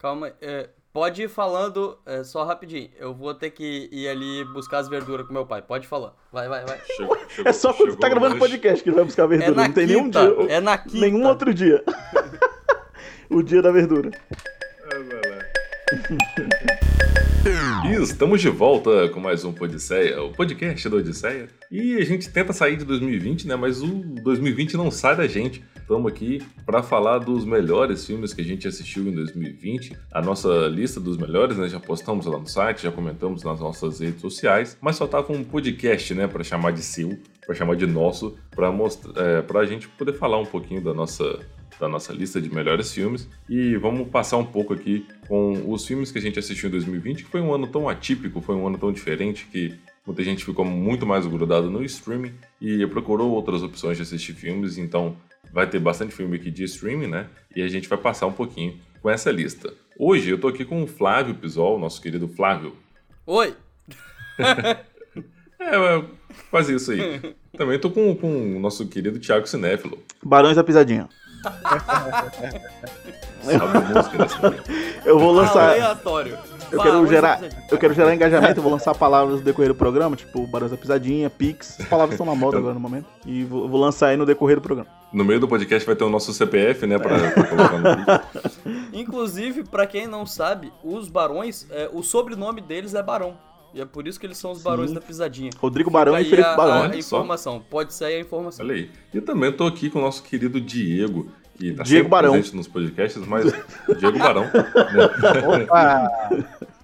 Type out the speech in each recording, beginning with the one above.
Calma, é, pode ir falando é, só rapidinho. Eu vou ter que ir ali buscar as verduras com meu pai. Pode falar. Vai, vai, vai. Chegou, chegou, é só quando você tá gravando podcast que ele vai buscar a verdura. É Não tem nenhum dia. É na quinta. Nenhum outro dia. o dia da verdura. É, vai lá. E estamos de volta com mais um Podisseia, o podcast da Odisseia. E a gente tenta sair de 2020, né? Mas o 2020 não sai da gente. Estamos aqui para falar dos melhores filmes que a gente assistiu em 2020. A nossa lista dos melhores, né? Já postamos lá no site, já comentamos nas nossas redes sociais. Mas só tava um podcast, né? Para chamar de seu, para chamar de nosso, para mostrar, é, para a gente poder falar um pouquinho da nossa da nossa lista de melhores filmes e vamos passar um pouco aqui com os filmes que a gente assistiu em 2020, que foi um ano tão atípico, foi um ano tão diferente que muita gente ficou muito mais grudado no streaming e procurou outras opções de assistir filmes, então vai ter bastante filme aqui de streaming, né? E a gente vai passar um pouquinho com essa lista. Hoje eu tô aqui com o Flávio Pisol, nosso querido Flávio. Oi! é, quase isso aí. Também tô com, com o nosso querido Thiago Cinéfilo. Barões da Pisadinha. eu vou lançar. Aleatório. Eu quero, gerar, eu quero gerar engajamento, eu vou lançar palavras no decorrer do programa, tipo Barões da Pisadinha, Pix. As palavras estão na moda agora no momento. E vou, vou, lançar aí no decorrer do programa. No meio do podcast vai ter o nosso CPF, né? Pra, pra colocar no Inclusive, pra quem não sabe, os barões, é, o sobrenome deles é Barão. E é por isso que eles são os barões Sim. da pisadinha. Rodrigo Barão e Felipe Barão. A, a informação, pode ser a informação. Olha aí. E também tô aqui com o nosso querido Diego, que tá Diego Barão. presente nos podcasts, mas Diego Barão. Né? Opa!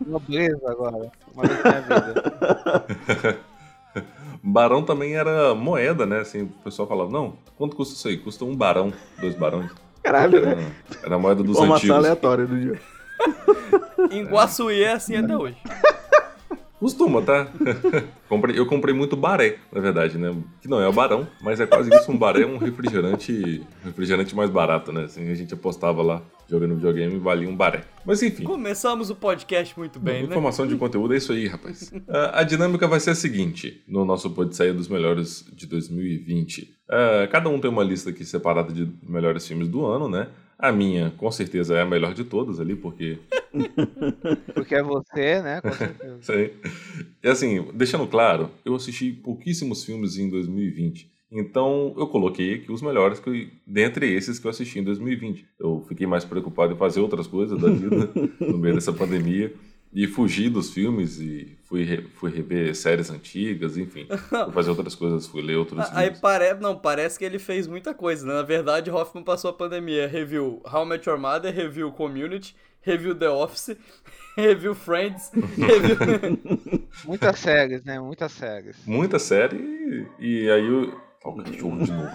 Nobreza agora. Uma vez na vida. Barão também era moeda, né? Assim, o pessoal falava, não, quanto custa isso aí? Custa um barão, dois barões. Caralho, né? Era a moeda dos Informação antigos. aleatória do dia. em Guaçuí é assim até hoje. Costuma, tá? eu comprei muito baré, na verdade, né? Que não é o barão, mas é quase isso. Um baré é um refrigerante, refrigerante mais barato, né? Assim, a gente apostava lá, jogando videogame, e valia um baré. Mas enfim. Começamos o podcast muito bem, né? Informação de conteúdo é isso aí, rapaz. a, a dinâmica vai ser a seguinte, no nosso Podsaia dos melhores de 2020. Uh, cada um tem uma lista aqui separada de melhores filmes do ano, né? A minha, com certeza, é a melhor de todas ali, porque. Porque é você, né? Com certeza. Sim. E assim, deixando claro, eu assisti pouquíssimos filmes em 2020. Então eu coloquei aqui os melhores que, dentre esses que eu assisti em 2020. Eu fiquei mais preocupado em fazer outras coisas da vida no meio dessa pandemia e fugi dos filmes e fui, re, fui rever séries antigas, enfim. Fui fazer outras coisas, fui ler outros Aí parece, não, parece que ele fez muita coisa, né? Na verdade, Hoffman passou a pandemia, review How I Met Your Mother, review Community, review The Office, review Friends, review... Muitas séries, né? Muitas séries. Muita série e, e aí o... Olha o cachorro de novo.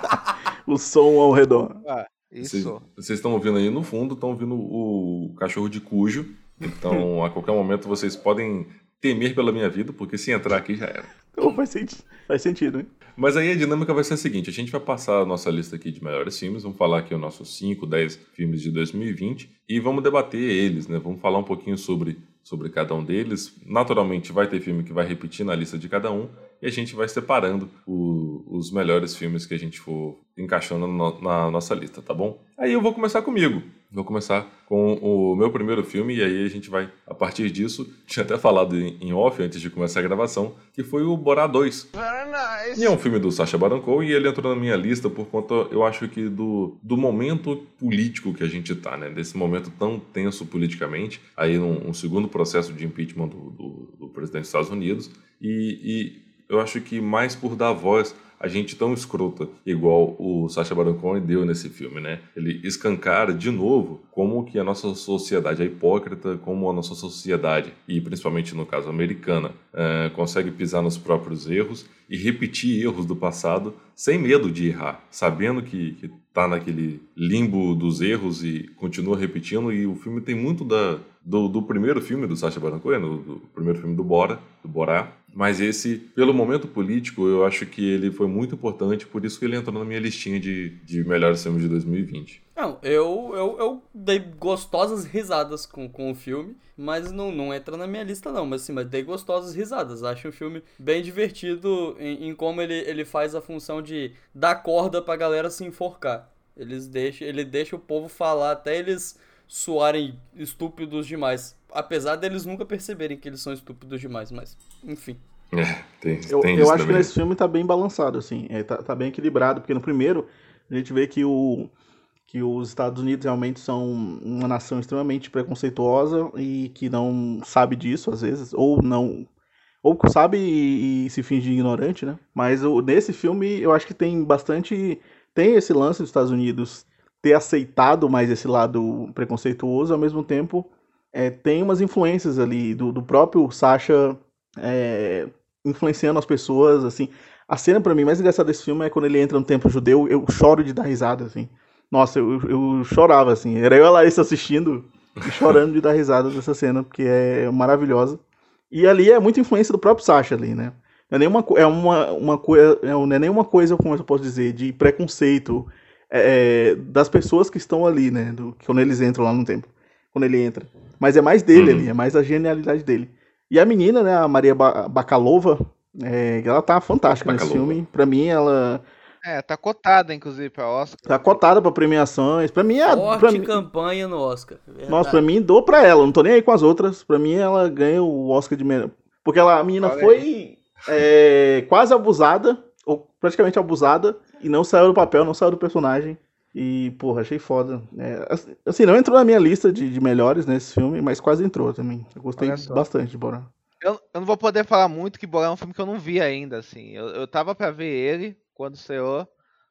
o som ao redor. Ah, isso. Vocês estão ouvindo aí no fundo, estão ouvindo o cachorro de cujo então, a qualquer momento vocês podem temer pela minha vida, porque se entrar aqui já era. Então, faz, sentido, faz sentido, hein? Mas aí a dinâmica vai ser a seguinte: a gente vai passar a nossa lista aqui de melhores filmes, vamos falar aqui os nossos 5, 10 filmes de 2020 e vamos debater eles, né? Vamos falar um pouquinho sobre, sobre cada um deles. Naturalmente, vai ter filme que vai repetir na lista de cada um e a gente vai separando o, os melhores filmes que a gente for encaixando no, na nossa lista, tá bom? Aí eu vou começar comigo. Vou começar com o meu primeiro filme e aí a gente vai, a partir disso, tinha até falado em off antes de começar a gravação, que foi o Borá 2. Very nice. E é um filme do Sacha Baron Cohen e ele entrou na minha lista por conta, eu acho que do, do momento político que a gente tá, né? Desse momento tão tenso politicamente, aí um, um segundo processo de impeachment do, do, do presidente dos Estados Unidos e, e eu acho que mais por dar voz a gente tão escrota igual o Sacha Baron Cohen deu nesse filme, né? Ele escancara de novo como que a nossa sociedade é hipócrita, como a nossa sociedade, e principalmente no caso americana, é, consegue pisar nos próprios erros e repetir erros do passado sem medo de errar, sabendo que, que tá naquele limbo dos erros e continua repetindo, e o filme tem muito da, do, do primeiro filme do Sacha Baron Cohen, do, do primeiro filme do Bora, do Borá, mas esse, pelo momento político, eu acho que ele foi muito importante, por isso que ele entrou na minha listinha de, de melhores filmes de 2020. Não, eu, eu, eu dei gostosas risadas com, com o filme, mas não, não entra na minha lista não, mas sim, mas dei gostosas risadas. Acho um filme bem divertido em, em como ele, ele faz a função de dar corda pra galera se enforcar. Eles deixam, ele deixa o povo falar até eles soarem estúpidos demais. Apesar deles nunca perceberem que eles são estúpidos demais, mas enfim. É, tem, Eu, tem eu isso acho que também. nesse filme tá bem balançado, assim. É, tá, tá bem equilibrado, porque no primeiro a gente vê que, o, que os Estados Unidos realmente são uma nação extremamente preconceituosa e que não sabe disso, às vezes, ou não. Ou sabe e, e se finge ignorante, né? Mas o, nesse filme eu acho que tem bastante. Tem esse lance dos Estados Unidos ter aceitado mais esse lado preconceituoso, ao mesmo tempo é, tem umas influências ali do, do próprio Sacha é, influenciando as pessoas, assim. A cena pra mim mais engraçada desse filme é quando ele entra no templo judeu, eu choro de dar risada, assim. Nossa, eu, eu chorava, assim. Era eu e a Larissa assistindo e chorando de dar risada dessa cena, porque é maravilhosa. E ali é muita influência do próprio Sacha ali, né? É nenhuma, é uma, uma coisa, não é nenhuma coisa, como eu posso dizer, de preconceito é, das pessoas que estão ali, né? Do, quando eles entram lá no templo. Quando ele entra. Mas é mais dele Uhum. ali, é mais a genialidade dele. E a menina, né, a Maria ba Bakalova, é, ela tá fantástica nesse Bakalova. filme. Pra mim, ela É, tá cotada, inclusive, pra Oscar. tá cotada pra premiações. Pra mim, é. Pra Forte mim, campanha no Oscar. verdade. nossa, pra mim, dou pra ela. Não tô nem aí com as outras. Pra mim, ela ganha o Oscar de melhor. Porque ela, a menina Olha foi é, quase abusada, ou praticamente abusada, e não saiu do papel, não saiu do personagem. E, porra, achei foda. É, assim, não entrou na minha lista de, de melhores nesse filme, mas quase entrou também. Eu gostei bastante de Borat. Eu, eu não vou poder falar muito que Borá é um filme que eu não vi ainda, assim. Eu, eu tava pra ver ele quando estreou,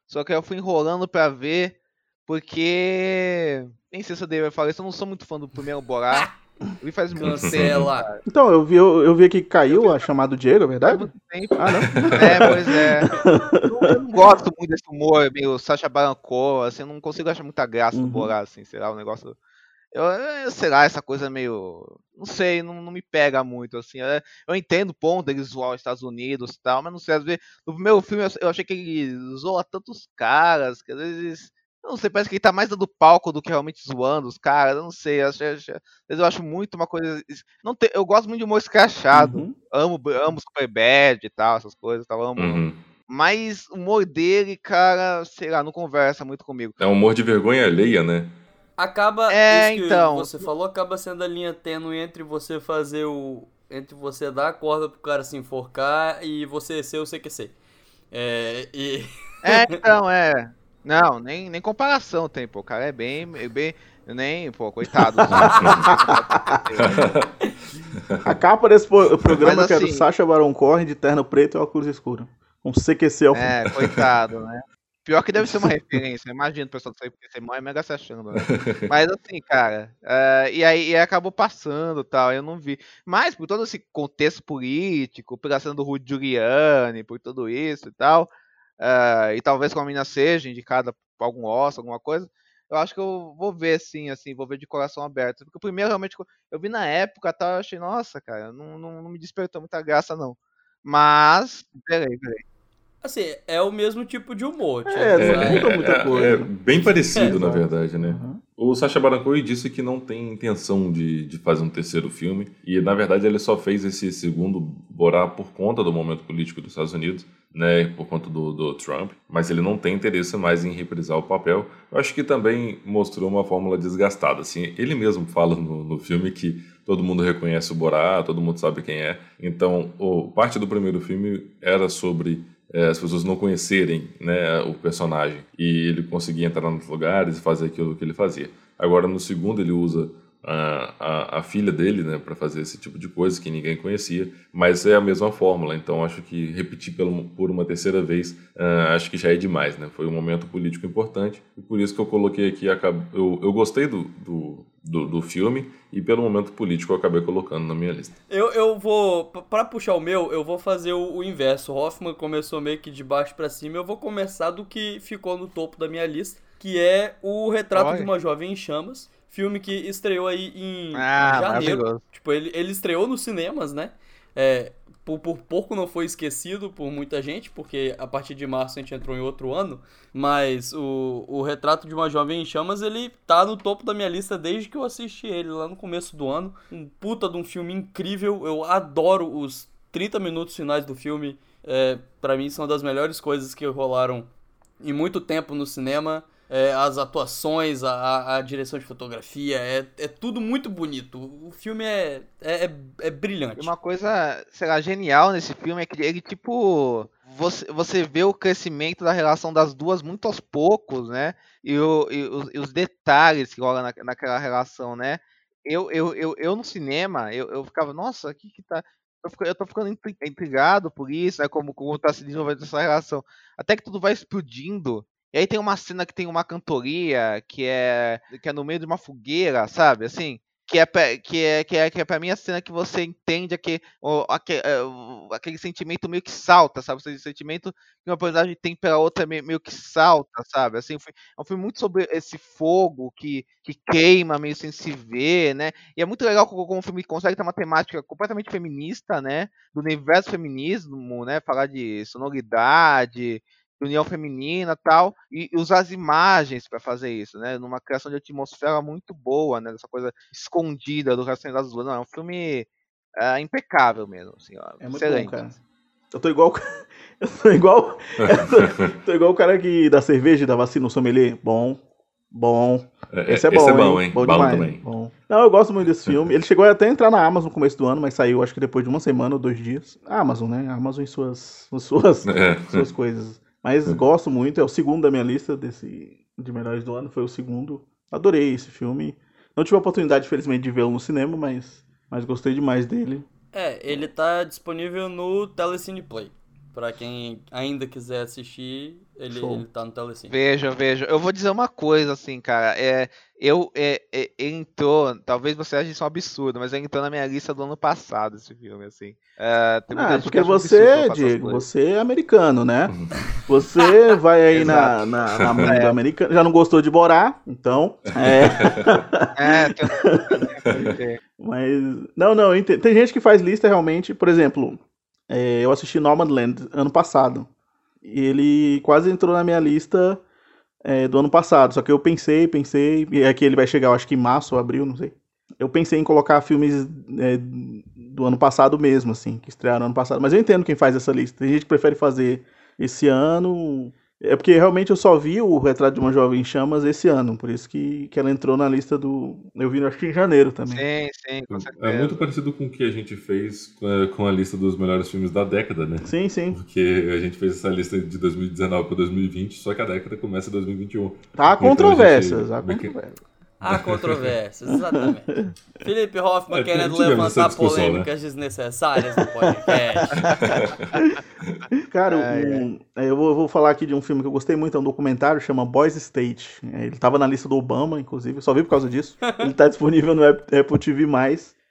só que eu fui enrolando pra ver, porque. Nem sei se eu deveria falar isso, eu não sou muito fã do primeiro Borá. Eu vi faz muito tempo. Cancela. cara. Então, eu vi, eu, eu vi aqui que caiu a chamada do Diego, é verdade? tempo. Ah, não. É, pois é. Eu não, eu não gosto muito desse humor, meio Sacha Baron Cohen, assim, eu não consigo achar muita graça no Uhum. Borá, assim, sei lá, o negócio. Eu, eu- sei lá, essa coisa meio. Não sei, não, não me pega muito, assim. é, Eu entendo o ponto dele zoar os Estados Unidos e tal, mas não sei, às vezes. No primeiro filme eu, eu achei que ele zoa tantos caras, que às vezes. Não sei, parece que ele tá mais dando palco do que realmente zoando os caras. Eu não sei, às vezes eu acho muito uma coisa. Não tem, eu gosto muito de humor escrachado. Uhum. Amo, amo Superbad e tal, essas coisas, tal, amo, amo. Uhum. Mas o humor dele, cara, sei lá, não conversa muito comigo. É um humor de vergonha alheia, né? Acaba, É, isso que então. você falou, acaba sendo a linha tênue entre você fazer o... Entre você dar a corda pro cara se enforcar e você ser o CQC. É, e... É, então, é. Não, nem, nem comparação tem, pô. O cara é bem. é bem nem, pô, coitado. A capa desse programa Mas que era o assim- Sacha Baron Cohen de terno preto e óculos escuros. Um CQC ao fundo. é, coitado, né? Pior que deve ser uma referência. Imagina o pessoal do CPC é mega se achando, né? Mas assim, cara. é, e aí e acabou passando e tal, eu não vi. Mas por todo esse contexto político, pela cena do Rudy Giuliani, por tudo isso e tal, é, e talvez com a mina seja indicada pra algum Oscar, alguma coisa, eu acho que eu vou ver sim, assim, vou ver de coração aberto. Porque o primeiro realmente, eu vi na época tal, eu achei, nossa, cara, não, não, não me despertou muita graça, não. Mas, peraí, peraí. Assim, é o mesmo tipo de humor. tipo, É, não vai- muda muita coisa. é bem parecido, É, na verdade, né? Uhum. O Sacha Baron Cohen disse que não tem intenção de, de fazer um terceiro filme e, na verdade, ele só fez esse segundo Borá por conta do momento político dos Estados Unidos, né, por conta do, do Trump, mas ele não tem interesse mais em reprisar o papel. Eu acho que também mostrou uma fórmula desgastada, assim, ele mesmo fala no, no filme que todo mundo reconhece o Borá, todo mundo sabe quem é, então o, parte do primeiro filme era sobre é, as pessoas não conhecerem né, o personagem e ele conseguia entrar nos lugares e fazer aquilo que ele fazia. Agora no segundo ele usa a, a, a filha dele né, para fazer esse tipo de coisa que ninguém conhecia, mas é a mesma fórmula, então acho que repetir pelo, por uma terceira vez ah, acho que já é demais. Né? Foi um momento político importante e por isso que eu coloquei aqui, eu, eu gostei do, do, do, do filme e pelo momento político eu acabei colocando na minha lista. Eu, eu vou, p- pra puxar o meu, eu vou fazer o, o inverso. O Hoffman começou meio que de baixo pra cima, eu vou começar do que ficou no topo da minha lista, que é o Retrato Olha. de uma Jovem em Chamas, filme que estreou aí em, Ah, janeiro. Tipo, ele, ele estreou nos cinemas, né? É, por, por pouco não foi esquecido por muita gente, porque a partir de março a gente entrou em outro ano. Mas o, o Retrato de uma Jovem em Chamas, ele tá no topo da minha lista desde que eu assisti ele lá no começo do ano. Um puta de um filme incrível. Eu adoro os 30 minutos finais do filme. É, para mim são das melhores coisas que rolaram em muito tempo no cinema. É, as atuações, a, a direção de fotografia, é, é tudo muito bonito. O filme é, é, é, é brilhante. Uma coisa, sei lá, genial nesse filme é que ele, tipo, você, você vê o crescimento da relação das duas muito aos poucos, né? E, o, e, os, e os, detalhes que rolam na, naquela relação, né? Eu, eu, eu, eu no cinema, eu, eu ficava, nossa, aqui que tá. Eu tô ficando intrigado por isso, né? Como, como tá se desenvolvendo essa relação. Até que tudo vai explodindo e aí tem uma cena que tem uma cantoria que é que é no meio de uma fogueira, sabe? Assim, que é que é que é, que é para mim a cena que você entende aquele, aquele, é, aquele sentimento meio que salta, sabe? Esse sentimento que uma personagem tem pela outra meio, que salta, sabe? Assim, é um filme muito sobre esse fogo que, que queima meio sem se ver, né? E é muito legal como o filme consegue ter uma temática completamente feminista, né? Do universo feminismo, né? Falar de sonoridade, união feminina tal, e usar as imagens para fazer isso, né? Numa criação de atmosfera muito boa, né? Dessa coisa escondida do Rastreio das Luzes. Não, é um filme é, impecável mesmo, assim, ó, é excelente. Bom, cara. Eu tô igual. Eu tô igual. Eu tô, tô, igual o cara que da cerveja da vacina no sommelier. Bom. Bom. É, esse é bom, esse é bom, hein? hein? Bom, bom demais. também. Bom. Não, eu gosto muito desse filme. Ele chegou até a entrar na Amazon no começo do ano, mas saiu acho que depois de uma semana ou dois dias. A Amazon, né? A Amazon e suas, suas, é. suas coisas. Mas uhum. gosto muito, é o segundo da minha lista desse de melhores do ano, foi o segundo. Adorei esse filme. Não tive a oportunidade, infelizmente, de vê-lo no cinema, mas, mas gostei demais dele. É, ele tá disponível no Telecine Play. Pra quem ainda quiser assistir, ele, ele tá no Telecine. Veja, veja. Eu vou dizer uma coisa, assim, cara. É, eu, é, é, entrou, talvez você ache isso um absurdo, mas entrou na minha lista do ano passado, esse filme, assim. É, ah, porque você, Diego, você é americano, né? Você vai aí na, na, na mão é. do americano. Já não gostou de Borá, então. É. é tem... mas. Não, não, tem gente que faz lista realmente, por exemplo. É, eu assisti Nomadland ano passado. E ele quase entrou na minha lista é, do ano passado. Só que eu pensei, pensei. E aqui ele vai chegar, eu acho que em março ou abril, não sei. Eu pensei em colocar filmes é, do ano passado mesmo, assim, que estrearam ano passado. Mas eu entendo quem faz essa lista. Tem gente que prefere fazer esse ano é porque realmente eu só vi o Retrato de uma Jovem em Chamas esse ano, por isso que, que ela entrou na lista do. Eu vi, acho que em janeiro também. Sim, sim, com certeza. É muito parecido com o que a gente fez com a lista dos melhores filmes da década, né? Sim, sim. Porque a gente fez essa lista de 2019 para 2020, só que a década começa em 2021. Tá há controvérsias, então, há controvérsias. Há controvérsias, exatamente. Felipe Hoffman é, querendo levantar né? polêmicas né? desnecessárias no podcast. Cara, um, é, eu, vou, eu vou, falar aqui de um filme que eu gostei muito, é um documentário, chama Boys State. É, ele estava na lista do Obama, inclusive, só vi por causa disso. Ele está disponível no Apple TV+.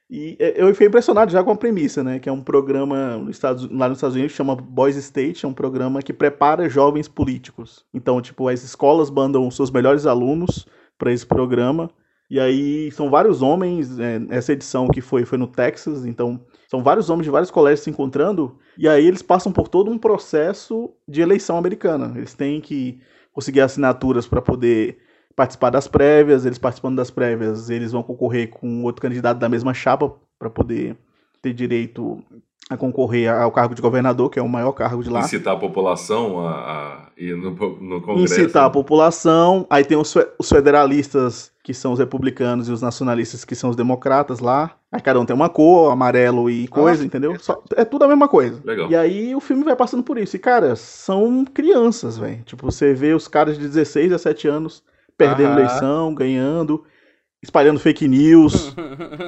E é, eu fiquei impressionado já com a premissa, né? Que é um programa nos Estados, lá nos Estados Unidos que chama Boys State, é um programa que prepara jovens políticos. Então, tipo, as escolas mandam os seus melhores alunos para esse programa. E aí são vários homens, é, essa edição que foi foi no Texas, então são vários homens de vários colégios se encontrando, e aí eles passam por todo um processo de eleição americana. Eles têm que conseguir assinaturas para poder participar das prévias, eles participando das prévias, eles vão concorrer com outro candidato da mesma chapa para poder ter direito a concorrer ao cargo de governador, que é o maior cargo de lá. Incitar a população a, a ir no, no Congresso. Incitar a população. Aí tem os, os, federalistas, que são os republicanos, e os nacionalistas, que são os democratas lá. Aí cada um tem uma cor, amarelo e coisa, Nossa, entendeu? Só, é tudo a mesma coisa. Legal. E aí o filme vai passando por isso. E, cara, são crianças, velho. Tipo, você vê os caras de 16 a 7 anos perdendo Aham. eleição, ganhando espalhando fake news,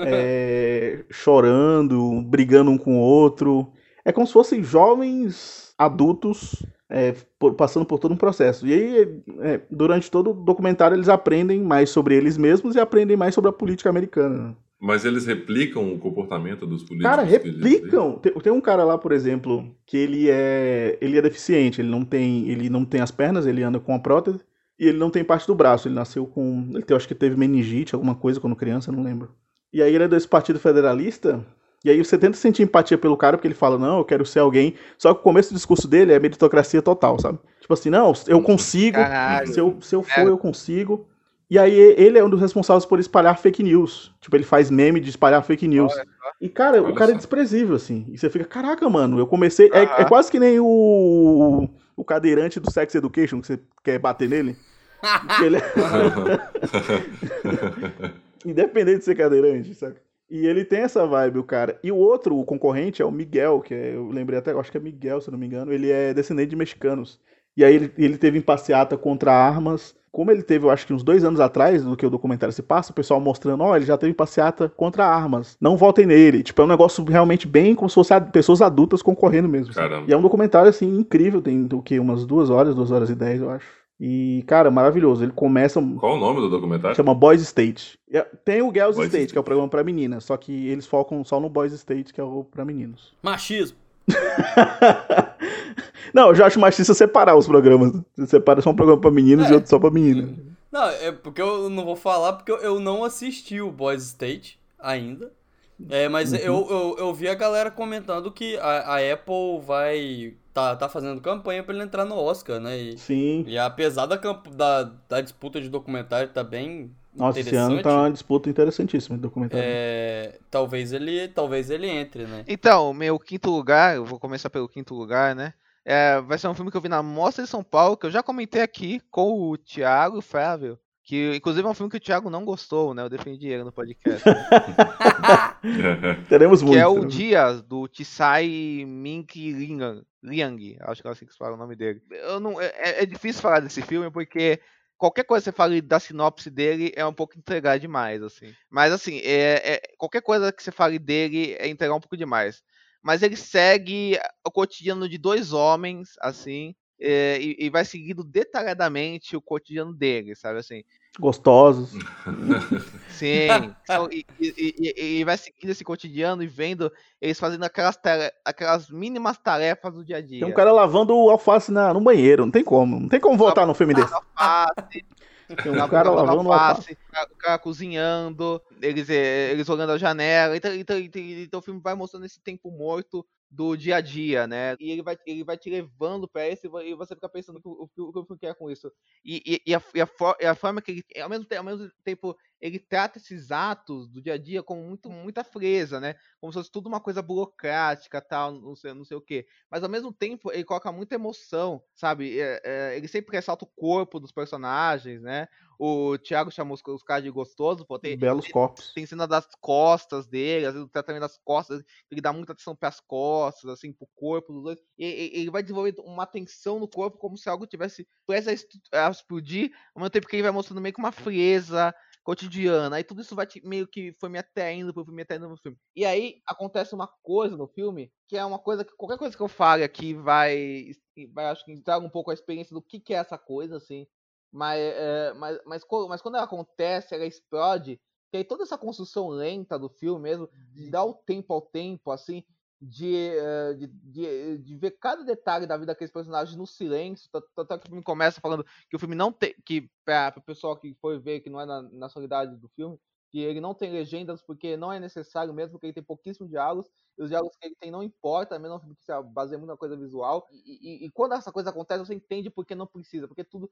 é, chorando, brigando um com o outro. É como se fossem jovens adultos é, por, passando por todo um processo. E aí, é, durante todo o documentário, eles aprendem mais sobre eles mesmos e aprendem mais sobre a política americana. Mas eles replicam o comportamento dos políticos? Cara, replicam. Tem, tem, um cara lá, por exemplo, que ele é ele é deficiente, ele não tem ele não tem as pernas, ele anda com a prótese. E ele não tem parte do braço, ele nasceu com. Ele tem, acho que teve meningite, alguma coisa quando criança, não lembro. E aí ele é desse Partido Federalista. E aí você tenta sentir empatia pelo cara, porque ele fala, não, eu quero ser alguém. Só que o começo do discurso dele é meritocracia total, sabe? Tipo assim, não, eu consigo, se eu, se eu for, eu consigo. E aí ele é um dos responsáveis por espalhar fake news. Tipo, ele faz meme de espalhar fake news. E, cara, Olha o cara é só. é desprezível, assim. E você fica, caraca, mano, eu comecei. É, é, quase que nem o, o cadeirante do Sex Education, que você quer bater nele. ele... É Independente de ser cadeirante, saca? E ele tem essa vibe, o cara. E o outro, o concorrente, é o Miguel, que é, eu lembrei até, acho que é Miguel, se não me engano. Ele é descendente de mexicanos. E aí ele, ele teve em passeata contra armas. Como ele teve, eu acho que uns dois anos atrás, do que o documentário se passa, o pessoal mostrando, ó, oh, ele já teve passeata contra armas. Não votem nele. Tipo, é um negócio realmente bem como se fosse pessoas adultas concorrendo mesmo. Assim. E é um documentário, assim, incrível. Tem o que? Umas duas horas, duas horas e dez, eu acho. E, cara, maravilhoso. Ele começa. Qual o nome do documentário? Chama Boys State. Tem o Girls Boys State, State, que é o programa para meninas, só que eles focam só no Boys State, que é o para meninos. Machismo. não, eu já acho machista separar os programas. Você separa só um programa para meninos é. e outro só para meninas. Não, é porque eu não vou falar porque eu não assisti o Boys State ainda. É, mas uhum. eu, eu, eu vi a galera comentando que a, a Apple vai tá, tá fazendo campanha para ele entrar no Oscar, né? E, Sim. E apesar da, da, da disputa de documentário tá bem Nossa, esse ano tá uma disputa interessantíssima de documentário. É, talvez ele talvez ele entre, né? Então, meu quinto lugar, eu vou começar pelo quinto lugar, né? É, vai ser um filme que eu vi na Mostra de São Paulo, que eu já comentei aqui com o Thiago Flávio. Que inclusive é um filme que o Thiago não gostou, né? Eu defendi ele no podcast. Teremos muito. Que é o Dias, do Tsai Mink Liang. Liang, acho que é assim que se fala o nome dele. Eu não, é, é difícil falar desse filme porque qualquer coisa que você fale da sinopse dele é um pouco entregar demais, assim. Mas assim, é, é, qualquer coisa que você fale dele é entregar um pouco demais. Mas ele segue o cotidiano de dois homens, assim, é, e, e, vai seguindo detalhadamente o cotidiano dele, sabe assim? Gostosos. Sim. e, e, e, vai seguindo esse cotidiano e vendo eles fazendo aquelas, aquelas mínimas tarefas do dia a dia. Tem um cara lavando alface na, no banheiro, não tem como. Não tem como voltar no filme desse. Alface, tem um cara lavando alface, alface. O cara cozinhando, eles, eh, eles olhando a janela. Então, então, então, então o filme vai mostrando esse tempo morto do dia a dia, né? E ele vai, ele vai te levando para isso e você fica pensando o que o, o, o filme quer com isso. E, e, e, a, e, a, e, a, forma que ele, ao mesmo, tempo, ao mesmo tempo, ele trata esses atos do dia a dia com muito, muita freza, né? Como se fosse tudo uma coisa burocrática, tal, não sei, não sei o quê. Mas ao mesmo tempo, ele coloca muita emoção, sabe? É, é, ele sempre ressalta o corpo dos personagens, né? O Thiago chamou os, os caras de gostoso, pô, tem, Belos tem, corpos. Tem cena das costas dele, às vezes o tratamento das costas, ele dá muita atenção pras costas, assim, pro corpo dos dois. E, e, ele vai desenvolvendo uma tensão no corpo como se algo tivesse prestes a explodir, ao mesmo tempo que ele vai mostrando meio que uma frieza cotidiana. Aí tudo isso vai te, meio que foi me atraindo filme, me atraindo no filme. E aí acontece uma coisa no filme, que é uma coisa que qualquer coisa que eu fale aqui vai, vai acho que traga um pouco a experiência do que, que é essa coisa, assim. Mas, é, mas, mas, mas quando ela acontece, ela explode, que aí toda essa construção lenta do filme mesmo, de dar o tempo ao tempo, assim, de, eh, de, de, de, ver cada detalhe da vida daqueles personagens no silêncio. Tanto que o filme começa falando que o filme não tem. que para o pessoal que foi ver que não é na, na solidariedade do filme, que ele não tem legendas porque não é necessário mesmo, porque ele tem pouquíssimos diálogos, e os diálogos que ele tem não importa, mesmo que se baseia muito na coisa visual. E, e, e, quando essa coisa acontece, você entende porque não precisa, porque tudo,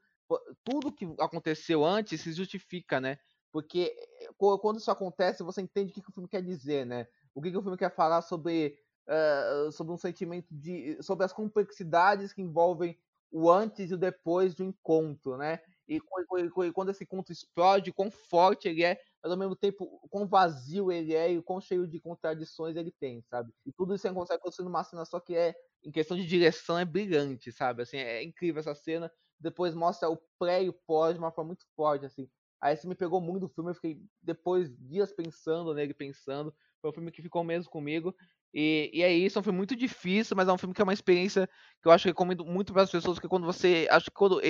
tudo que aconteceu antes se justifica, né? Porque eh, quando isso acontece, você entende o que, que o filme quer dizer, né? O que, que o filme quer falar sobre uh, sobre um sentimento de. sobre as complexidades que envolvem o antes e o depois do encontro, né? E, quando esse encontro explode, quão forte ele é, mas ao mesmo tempo quão vazio ele é e quão cheio de contradições ele tem, sabe? E tudo isso você consegue construir numa cena só que é, em questão de direção, é brilhante, sabe? Assim, é incrível essa cena. Depois mostra o pré e o pós de uma forma muito forte, assim. Aí isso me pegou muito do filme, eu fiquei depois dias pensando nele, pensando. Foi um filme que ficou mesmo comigo. E, e é isso, é um filme muito difícil, mas é um filme que é uma experiência que eu acho que recomendo muito para as pessoas, porque quando você. Acho que quando.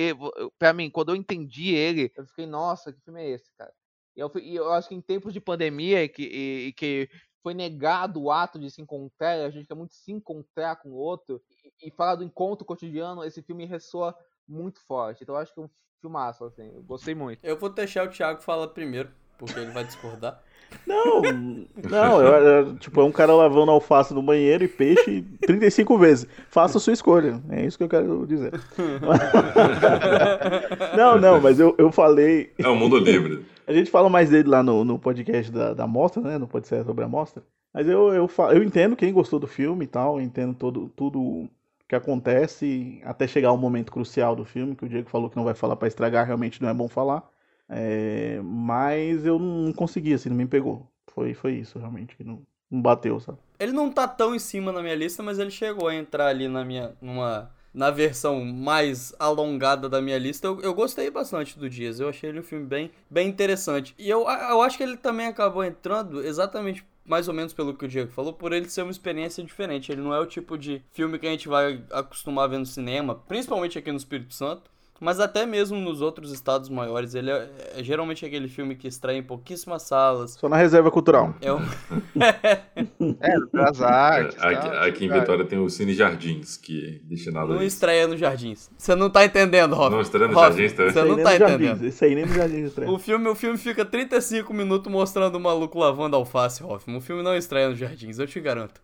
para mim, quando eu entendi ele, eu fiquei, nossa, que filme é esse, cara? E eu, e eu acho que em tempos de pandemia e que, e que foi negado o ato de se encontrar, a gente quer muito se encontrar com o outro, e, e falar do encontro cotidiano, esse filme ressoa muito forte. Então eu acho que é um filmaço, assim, eu gostei muito. Eu vou deixar o Thiago falar primeiro, porque ele vai discordar. Não, não, eu, eu, tipo, é um cara lavando alface no banheiro e peixe 35 vezes. Faça a sua escolha. É isso que eu quero dizer. não, não, mas eu, eu falei. É o mundo livre. A gente fala mais dele lá no, no podcast da, da mostra, né? Não pode ser sobre a mostra. Mas eu, eu, eu entendo quem gostou do filme e tal, eu entendo todo, tudo que acontece até chegar o momento crucial do filme, que o Diego falou que não vai falar para estragar, realmente não é bom falar. É, mas eu não consegui, assim, não me pegou. Foi, foi isso, realmente, que não, não bateu, sabe? Ele não tá tão em cima na minha lista, mas ele chegou a entrar ali na minha. numa. Na versão mais alongada da minha lista, eu, eu gostei bastante do Dias. Eu achei ele um filme bem, bem interessante. E eu, eu acho que ele também acabou entrando exatamente mais ou menos pelo que o Diego falou, por ele ser uma experiência diferente. Ele não é o tipo de filme que a gente vai acostumar a ver no cinema, principalmente aqui no Espírito Santo. Mas até mesmo nos outros estados maiores, ele é, é geralmente aquele filme que extrai em pouquíssimas salas. Só na reserva cultural. É, um... é das artes. É, aqui, tá, aqui em Vitória tem o Cine Jardins, que é destinado Não estreia no Jardins. Você não tá entendendo, Rob. Não estreia no Rob, Jardins também. Você não tá entendendo. Isso aí nem no Jardins estreia. O filme, o filme fica 35 minutos mostrando o maluco lavando alface, Hoffman. O filme não estreia no Jardins, eu te garanto.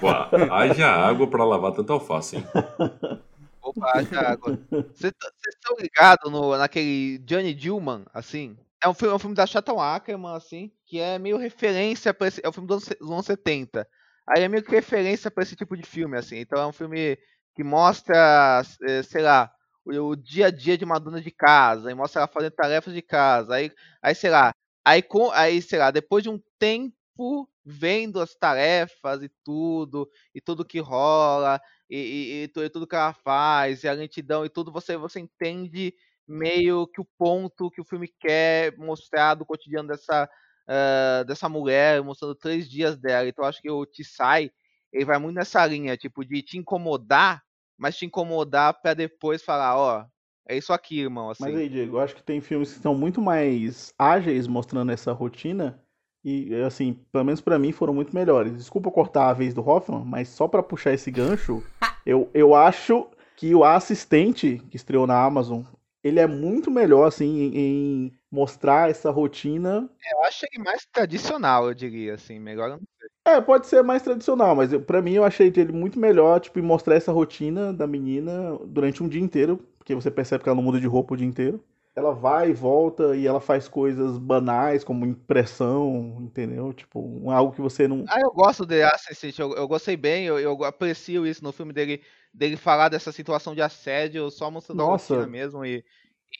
Pô, haja água pra lavar tanta alface, hein? Opa, água. Vocês estão ligados no, naquele Johnny Dillman, assim? É um filme, é um filme da Chatham Ackerman, assim, que é meio referência para esse. É um filme dos anos 70. Aí é meio que referência para esse tipo de filme, assim. Então é um filme que mostra, eh, sei lá, o, o dia a dia de uma dona de casa, e mostra ela fazendo tarefas de casa. Aí, aí sei lá, aí, com, aí, sei lá, depois de um tempo vendo as tarefas e tudo, e tudo que rola, e, e, e, tudo que ela faz, e a lentidão e tudo, você, você entende meio que o ponto que o filme quer mostrar do cotidiano dessa, uh, dessa mulher, mostrando três dias dela. Então acho que o Tsai, ele vai muito nessa linha, tipo, de te incomodar, mas te incomodar para depois falar, ó, é isso aqui, irmão. Assim. Mas aí, Diego, eu acho que tem filmes que são muito mais ágeis mostrando essa rotina e, assim, pelo menos para mim foram muito melhores. Desculpa cortar a vez do Hoffman, mas só para puxar esse gancho, eu, eu acho que o assistente que estreou na Amazon, ele é muito melhor, assim, em, em mostrar essa rotina. Eu acho ele mais tradicional, eu diria, assim, melhor não sei. É, pode ser mais tradicional, mas para mim eu achei ele muito melhor, tipo, em mostrar essa rotina da menina durante um dia inteiro, porque você percebe que ela não muda de roupa o dia inteiro ela vai e volta e ela faz coisas banais, como impressão, entendeu? Tipo, algo que você não. Ah, eu gosto de Assassin's eu, eu gostei bem, eu, eu aprecio isso no filme dele, dele falar dessa situação de assédio, só mostrando Nossa. a rotina mesmo e,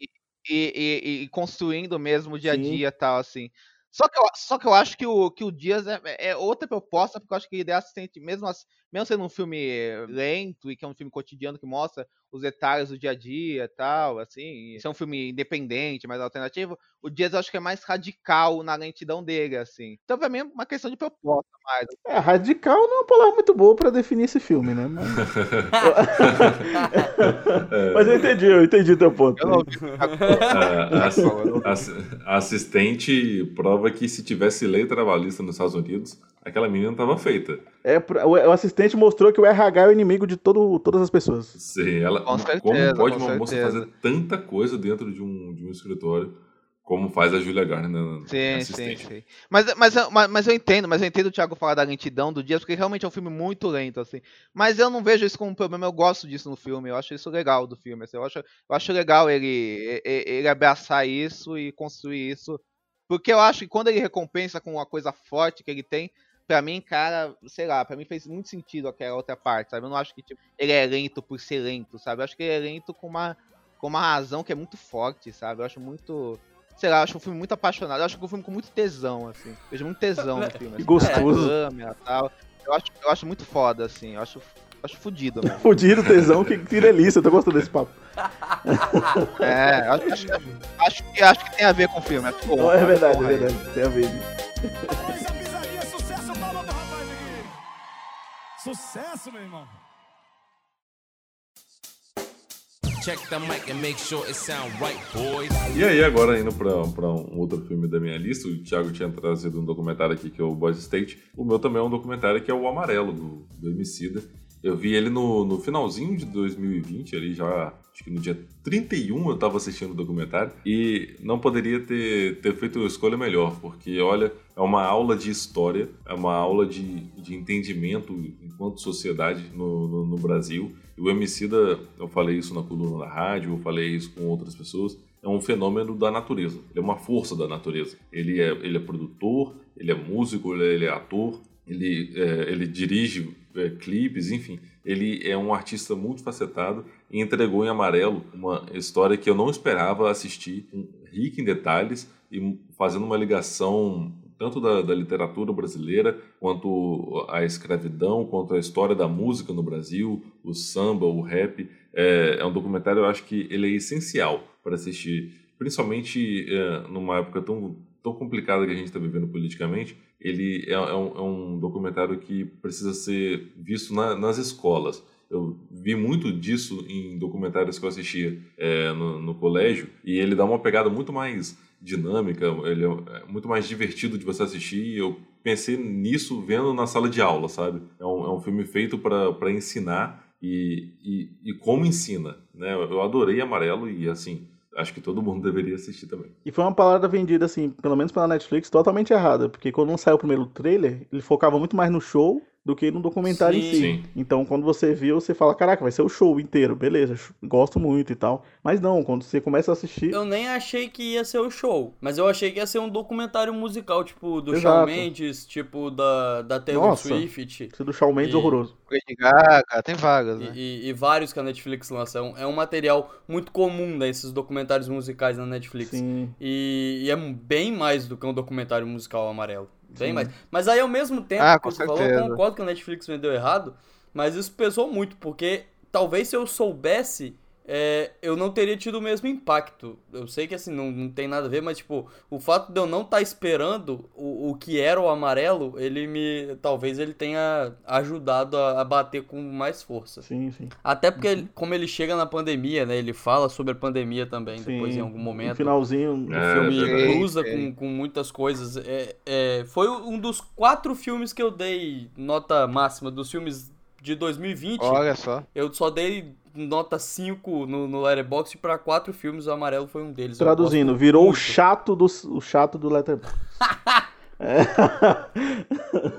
e, e, e, construindo mesmo o dia a dia e tal, assim. Só que, eu, só que eu acho que o, que o Dias é, é outra proposta, porque eu acho que ele é assistente, mesmo, mesmo sendo um filme lento e que é um filme cotidiano que mostra os detalhes do dia a dia e tal, assim, isso é um filme independente, mais alternativo, o Dias eu acho que é mais radical na lentidão dele, assim. Então pra mim é uma questão de proposta mais. É, radical não é uma palavra muito boa para definir esse filme, né? Mas... é. Mas eu entendi, eu entendi teu ponto. Eu não ouvi. a, assistente prova que se tivesse lei trabalhista nos Estados Unidos, aquela menina tava feita. É, o assistente mostrou que o RH é o inimigo de todo, todas as pessoas. Sim, ela, com certeza, como pode uma certeza. moça fazer tanta coisa dentro de um, de um escritório? Como faz a Julia Garner sim, sim, sim. Mas, mas, mas, mas eu entendo, mas eu entendo o Thiago falar da lentidão do Dias, porque realmente é um filme muito lento, assim. Mas eu não vejo isso como um problema, eu gosto disso no filme, eu acho isso legal do filme. Assim, eu, acho, eu acho legal ele, ele, ele abraçar isso e construir isso. Porque eu acho que quando ele recompensa com uma coisa forte que ele tem, pra mim, cara, sei lá, pra mim fez muito sentido aquela outra parte, sabe? Eu não acho que tipo, ele é lento por ser lento, sabe? Eu acho que ele é lento com uma, com uma razão que é muito forte, sabe? Eu acho muito sei lá, eu acho um filme muito apaixonado. Eu acho que um filme com muito tesão, assim. Vejo muito tesão no filme. Assim, Gostoso. Câmera, tal. Eu, acho, eu acho muito foda, assim. Eu acho, acho fudido, mano. fudido, tesão, que, que delícia. Eu tô gostando desse papo. é, acho, acho, acho, que, acho que tem a ver com o filme. É, porra, é verdade, porra, é verdade. Tem a ver. Sucesso, meu irmão. Check the mic and make sure it sound right, boys. E aí, agora indo pra, pra um outro filme da minha lista, o Thiago tinha trazido um documentário aqui que é o Boys State. O meu também é um documentário que é o Amarelo, do, do Emicida. Eu vi ele no, no finalzinho de 2020, ali já, acho que no dia 31 eu tava assistindo o documentário, e não poderia ter, ter feito uma escolha melhor, porque, olha, é uma aula de história, é uma aula de, de entendimento enquanto sociedade no, no, no Brasil. E o Emicida, eu falei isso na coluna da rádio, eu falei isso com outras pessoas, é um fenômeno da natureza, ele é uma força da natureza. Ele é, ele é produtor, ele é músico, ele é ator, ele, é, ele dirige é, clipes, enfim. Ele é um artista multifacetado e entregou em Amarelo uma história que eu não esperava assistir, rica em detalhes e fazendo uma ligação tanto da, da, literatura brasileira, quanto a escravidão, quanto a história da música no Brasil, o samba, o rap. É, é um documentário, eu acho que ele é essencial para assistir, principalmente é, numa época tão, tão complicada que a gente está vivendo politicamente. Ele é, é, um, é, um, documentário que precisa ser visto na, nas escolas. Eu vi muito disso em documentários que eu assistia é, no, no colégio, e ele dá uma pegada muito mais dinâmica, ele é, é muito mais divertido de você assistir. E eu pensei nisso vendo na sala de aula, sabe? É um, é um filme feito para ensinar e, e, e, como ensina, né? Eu adorei Amarelo e, assim, acho que todo mundo deveria assistir também. E foi uma palavra vendida, assim, pelo menos pela Netflix, totalmente errada, porque quando não saiu o primeiro trailer, ele focava muito mais no show do que no documentário sim. em si. Sim. Então, quando você viu, você fala, caraca, vai ser o show inteiro, beleza, gosto muito e tal. Mas não, quando você começa a assistir... Eu nem achei que ia ser o show, mas eu achei que ia ser um documentário musical, tipo, do Exato. Shawn Mendes, tipo, da, da Taylor Nossa, Swift. Esse do Shawn Mendes e... horroroso. Lady Gaga, tem vagas, né? E, e, e, vários que a Netflix lança. É um, é um material muito comum desses documentários musicais na Netflix. Sim. E, e é bem mais do que um documentário musical amarelo. Bem mais. Mas aí, ao mesmo tempo ah, que você falou, eu concordo que a Netflix vendeu errado, mas isso pesou muito, porque talvez se eu soubesse é, eu não teria tido o mesmo impacto. Eu sei que assim, não, não tem nada a ver, mas tipo, o fato de eu não estar tá esperando o, o que era o amarelo, ele me. Talvez ele tenha ajudado a, a bater com mais força. Sim, sim. Até porque, ele, como ele chega na pandemia, né? Ele fala sobre a pandemia também, sim, depois em algum momento. No finalzinho. O é, filme é, cruza é. Com, com muitas coisas. É, é, foi um dos quatro filmes que eu dei nota máxima dos filmes de 2020. Olha só. Eu só dei nota 5 no, no Letterboxd para quatro filmes, o amarelo foi um deles. Traduzindo, virou muito. o chato do, o chato do Letterboxd. é.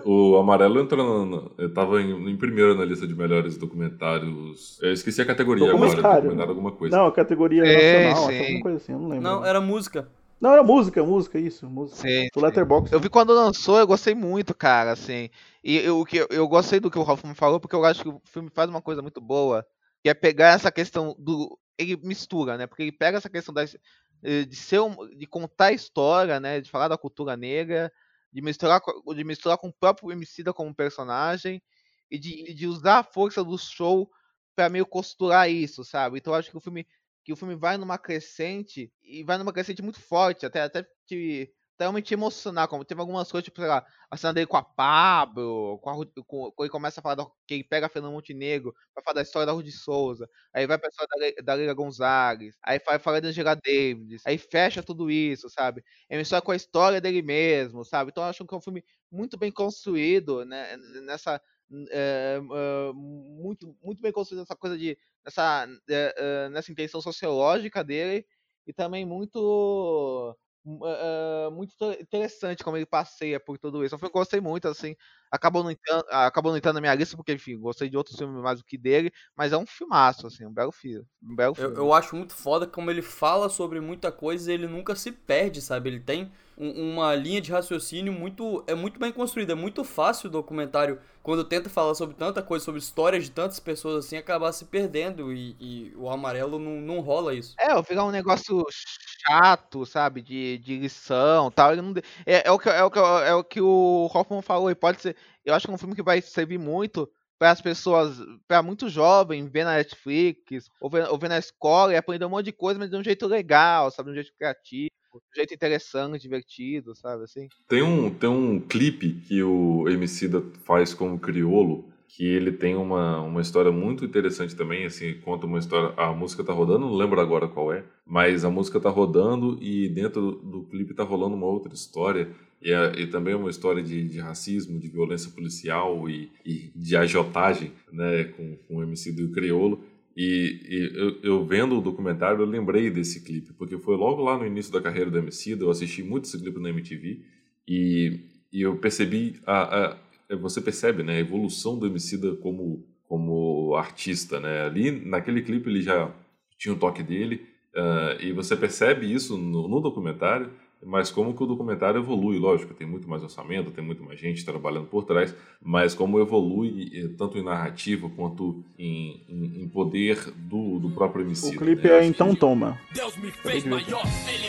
o Amarelo entrou no, eu tava em, em, primeiro na lista de melhores documentários. Eu esqueci a categoria agora, alguma coisa. Não, a categoria é, nacional, alguma coisa assim, eu não lembro. Não, era música. Não, era música, música, isso, música. Sim, Letterboxd. Eu vi quando lançou, eu gostei muito, cara, assim. E eu, eu, eu gostei do que o Hoffman falou, porque eu acho que o filme faz uma coisa muito boa, que é pegar essa questão do. Ele mistura, né? Porque ele pega essa questão das, eh, de ser um, de contar a história, né? De falar da cultura negra, de misturar, de misturar com o próprio Emicida como personagem e de, de usar a força do show para meio costurar isso, sabe? Então eu acho que o filme que o filme vai numa crescente e vai numa crescente muito forte, até até te realmente emocionar, como teve algumas coisas, tipo, sei lá, a cena dele com a Pablo, com a, com, ele começa a falar do, que ele pega a Fernanda Montenegro pra falar da história da Rudy Souza, aí vai pra história da, da Leila Gonzalez, aí vai falar da Angela Davis, aí fecha tudo isso, sabe? É uma história com a história dele mesmo, sabe? Então eu acho que é um filme muito bem construído, né, nessa... É, é, muito, muito bem construído essa coisa de nessa, é, nessa intenção sociológica dele e também muito uh, muito interessante como ele passeia por tudo isso. Eu gostei muito, assim. Acabou não, entrando, acabou não entrando na minha lista, porque, enfim, gostei de outros filmes mais do que dele, mas é um filmaço, assim, um belo filme. Um belo filme. Eu, eu acho muito foda como ele fala sobre muita coisa e ele nunca se perde, sabe? Ele tem um, uma linha de raciocínio muito. É muito bem construída. É muito fácil o documentário, quando tenta falar sobre tanta coisa, sobre histórias de tantas pessoas assim, acabar se perdendo. E, e o amarelo não, não rola isso. É, virar um negócio chato, sabe? De, de lição tal. Ele não, é, é, o que, é, o que, é o que o Hoffman falou. E pode ser. Eu acho que é um filme que vai servir muito para as pessoas, para muito jovem, ver na Netflix, ou ver, ou ver na escola e aprender um monte de coisa, mas de um jeito legal, sabe? De um jeito criativo um jeito interessante, divertido, sabe assim? Tem um, tem um clipe que o Emicida faz como criolo, que ele tem uma, uma história muito interessante também, assim, conta uma história, a música tá rodando, não lembro agora qual é, mas a música tá rodando e dentro do, do clipe tá rolando uma outra história, e, é, e também é uma história de, de racismo, de violência policial e, e de agiotagem, né, com, com o Emicida e o criolo, e, e eu, eu, vendo o documentário, eu lembrei desse clipe, porque foi logo lá no início da carreira do Emicida, eu assisti muito esse clipe na MTV, e, e eu percebi, a, a, você percebe né, a evolução do Emicida como, como artista. Né? Ali, naquele clipe, ele já tinha o toque dele, uh, e você percebe isso no, no documentário, mas como que o documentário evolui, lógico, tem muito mais orçamento, tem muito mais gente trabalhando por trás, mas como evolui eh, tanto em narrativa quanto em, em, em poder do, do próprio MC. O clipe né? é Então que... Toma. Deus me fez maior,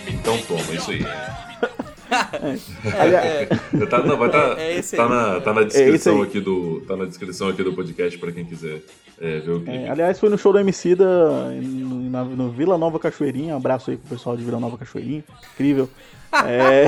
Então Toma, isso aí. É, é, tá, não, vai tá, é, é tá, na, tá na descrição aqui do tá na descrição aqui do podcast para quem quiser é, ver o clipe. aliás, foi no show do MC da, no, no Vila Nova Cachoeirinha. Um abraço aí pro pessoal de Vila Nova Cachoeirinha. Incrível. É...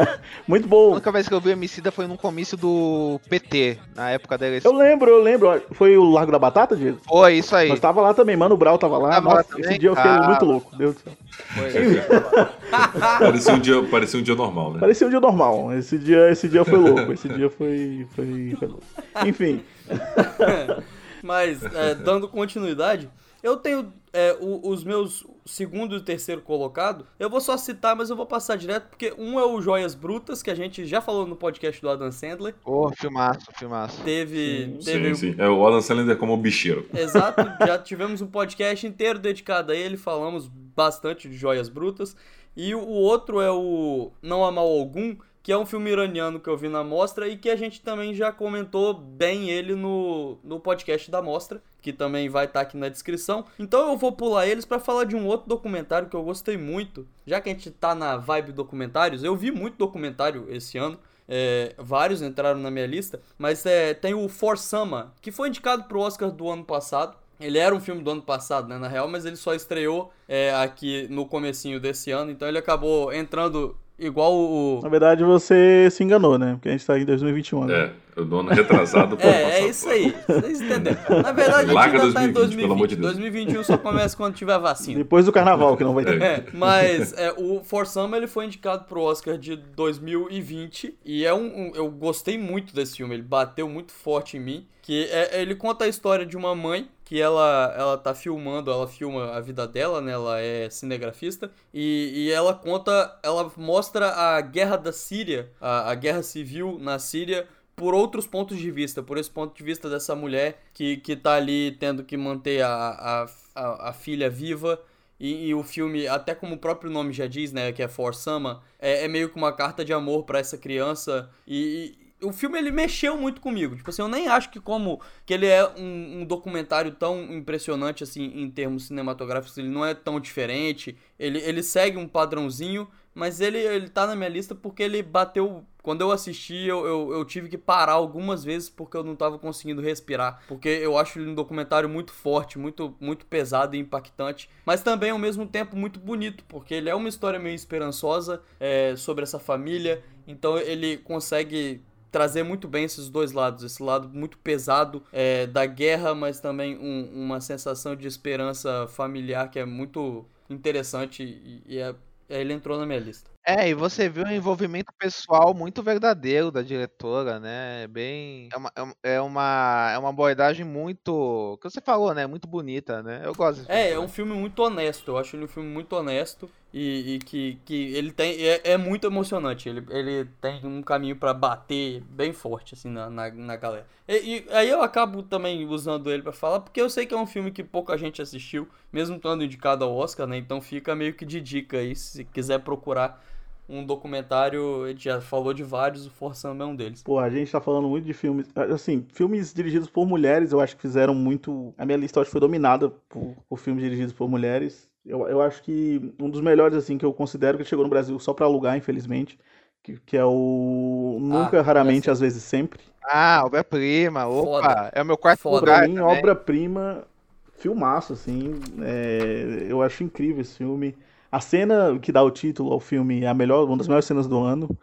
Muito bom. A única vez que eu vi Emicida foi num comício do PT, na época da eleição. Eu lembro, eu lembro. Foi o Largo da Batata, Diego? Foi, isso aí. Nós tava lá também, Mano Brau tava lá. Tava Nossa, lá esse dia eu fiquei ah, muito louco, Deus do céu. parecia, um dia, parecia um dia normal, né? Parecia um dia normal. Esse dia, esse dia foi louco. Esse dia foi, foi, foi louco. Enfim. Mas, é, dando continuidade, eu tenho é, o, os meus segundo e terceiro colocado. Eu vou só citar, mas eu vou passar direto, porque um é o Joias Brutas, que a gente já falou no podcast do Adam Sandler. Oh, filmaço, filmaço. Teve. Sim, teve... sim, sim. É, o Adam Sandler é como o bicheiro. Exato, já tivemos um podcast inteiro dedicado a ele, falamos bastante de Joias Brutas. E o outro é o Não Há Mal Algum, que é um filme iraniano que eu vi na mostra e que a gente também já comentou bem ele no, no podcast da mostra, que também vai estar tá aqui na descrição. Então eu vou pular eles para falar de um outro documentário que eu gostei muito. Já que a gente tá na vibe documentários, eu vi muito documentário esse ano. É, vários entraram na minha lista, mas é, tem o For Sama, que foi indicado pro Oscar do ano passado. Ele era um filme do ano passado, né, na real, mas ele só estreou é, aqui no comecinho desse ano, então ele acabou entrando Igual o. Na verdade, você se enganou, né? Porque a gente tá em 2021. Né? É, o dono retrasado É, é isso aí. Vocês entenderam. Na verdade, a gente ainda 2020, tá em 2020. Pelo amor de Deus. 2021 só começa quando tiver vacina. Depois do carnaval, que não vai ter. É, mas é, o For Summer, ele foi indicado pro Oscar de 2020. E é um, um, Eu gostei muito desse filme. Ele bateu muito forte em mim. Que é, ele conta a história de uma mãe que ela, ela tá filmando, ela filma a vida dela, né? Ela é cinegrafista. E, e ela conta, ela mostra a guerra da Síria, a, a guerra civil na Síria, por outros pontos de vista, por esse ponto de vista dessa mulher que, que tá ali tendo que manter a, a, a, a filha viva. E, e, o filme, até como o próprio nome já diz, né, que é For Sama, é, é meio que uma carta de amor para essa criança. E, o filme ele mexeu muito comigo. Tipo assim, eu nem acho que como que ele é um, um, documentário tão impressionante assim em termos cinematográficos, ele não é tão diferente. Ele, ele segue um padrãozinho, mas ele, ele tá na minha lista porque ele bateu. Quando eu assisti, eu, eu, eu tive que parar algumas vezes porque eu não tava conseguindo respirar. Porque eu acho ele um documentário muito forte, muito, muito pesado e impactante. Mas também, ao mesmo tempo, muito bonito, porque ele é uma história meio esperançosa é, sobre essa família. Então ele consegue trazer muito bem esses dois lados, esse lado muito pesado é, da guerra, mas também um, uma sensação de esperança familiar que é muito interessante e, e é, ele entrou na minha lista. É, e você viu um envolvimento pessoal muito verdadeiro da diretora, né? É bem. É uma, é uma, é uma abordagem muito. que você falou, né? Muito bonita, né? Eu gosto desse É, é um filme muito honesto. Eu acho ele um filme muito honesto e, e que, que ele tem. É, é, muito emocionante. Ele, ele tem um caminho para bater bem forte, assim, na, na, na galera. E, e, aí eu acabo também usando ele para falar, porque eu sei que é um filme que pouca gente assistiu, mesmo estando indicado ao Oscar, né? Então fica meio que de dica aí, se quiser procurar um documentário, a gente já falou de vários, o Forçando é um deles. Pô, a gente tá falando muito de filmes, assim, filmes dirigidos por mulheres, eu acho que fizeram muito, a minha lista acho que foi dominada por, por filmes dirigidos por mulheres. Eu, eu acho que um dos melhores, assim, que eu considero que chegou no Brasil só para alugar, infelizmente, que, que, é o Nunca, ah, Raramente, Às vezes Sempre. Ah, obra-prima, opa, Foda. é o meu quarto Foda. lugar Pra mim, obra-prima, filmaço, assim, é, eu acho incrível esse filme. A cena que dá o título ao filme é a melhor, uma das melhores cenas do ano,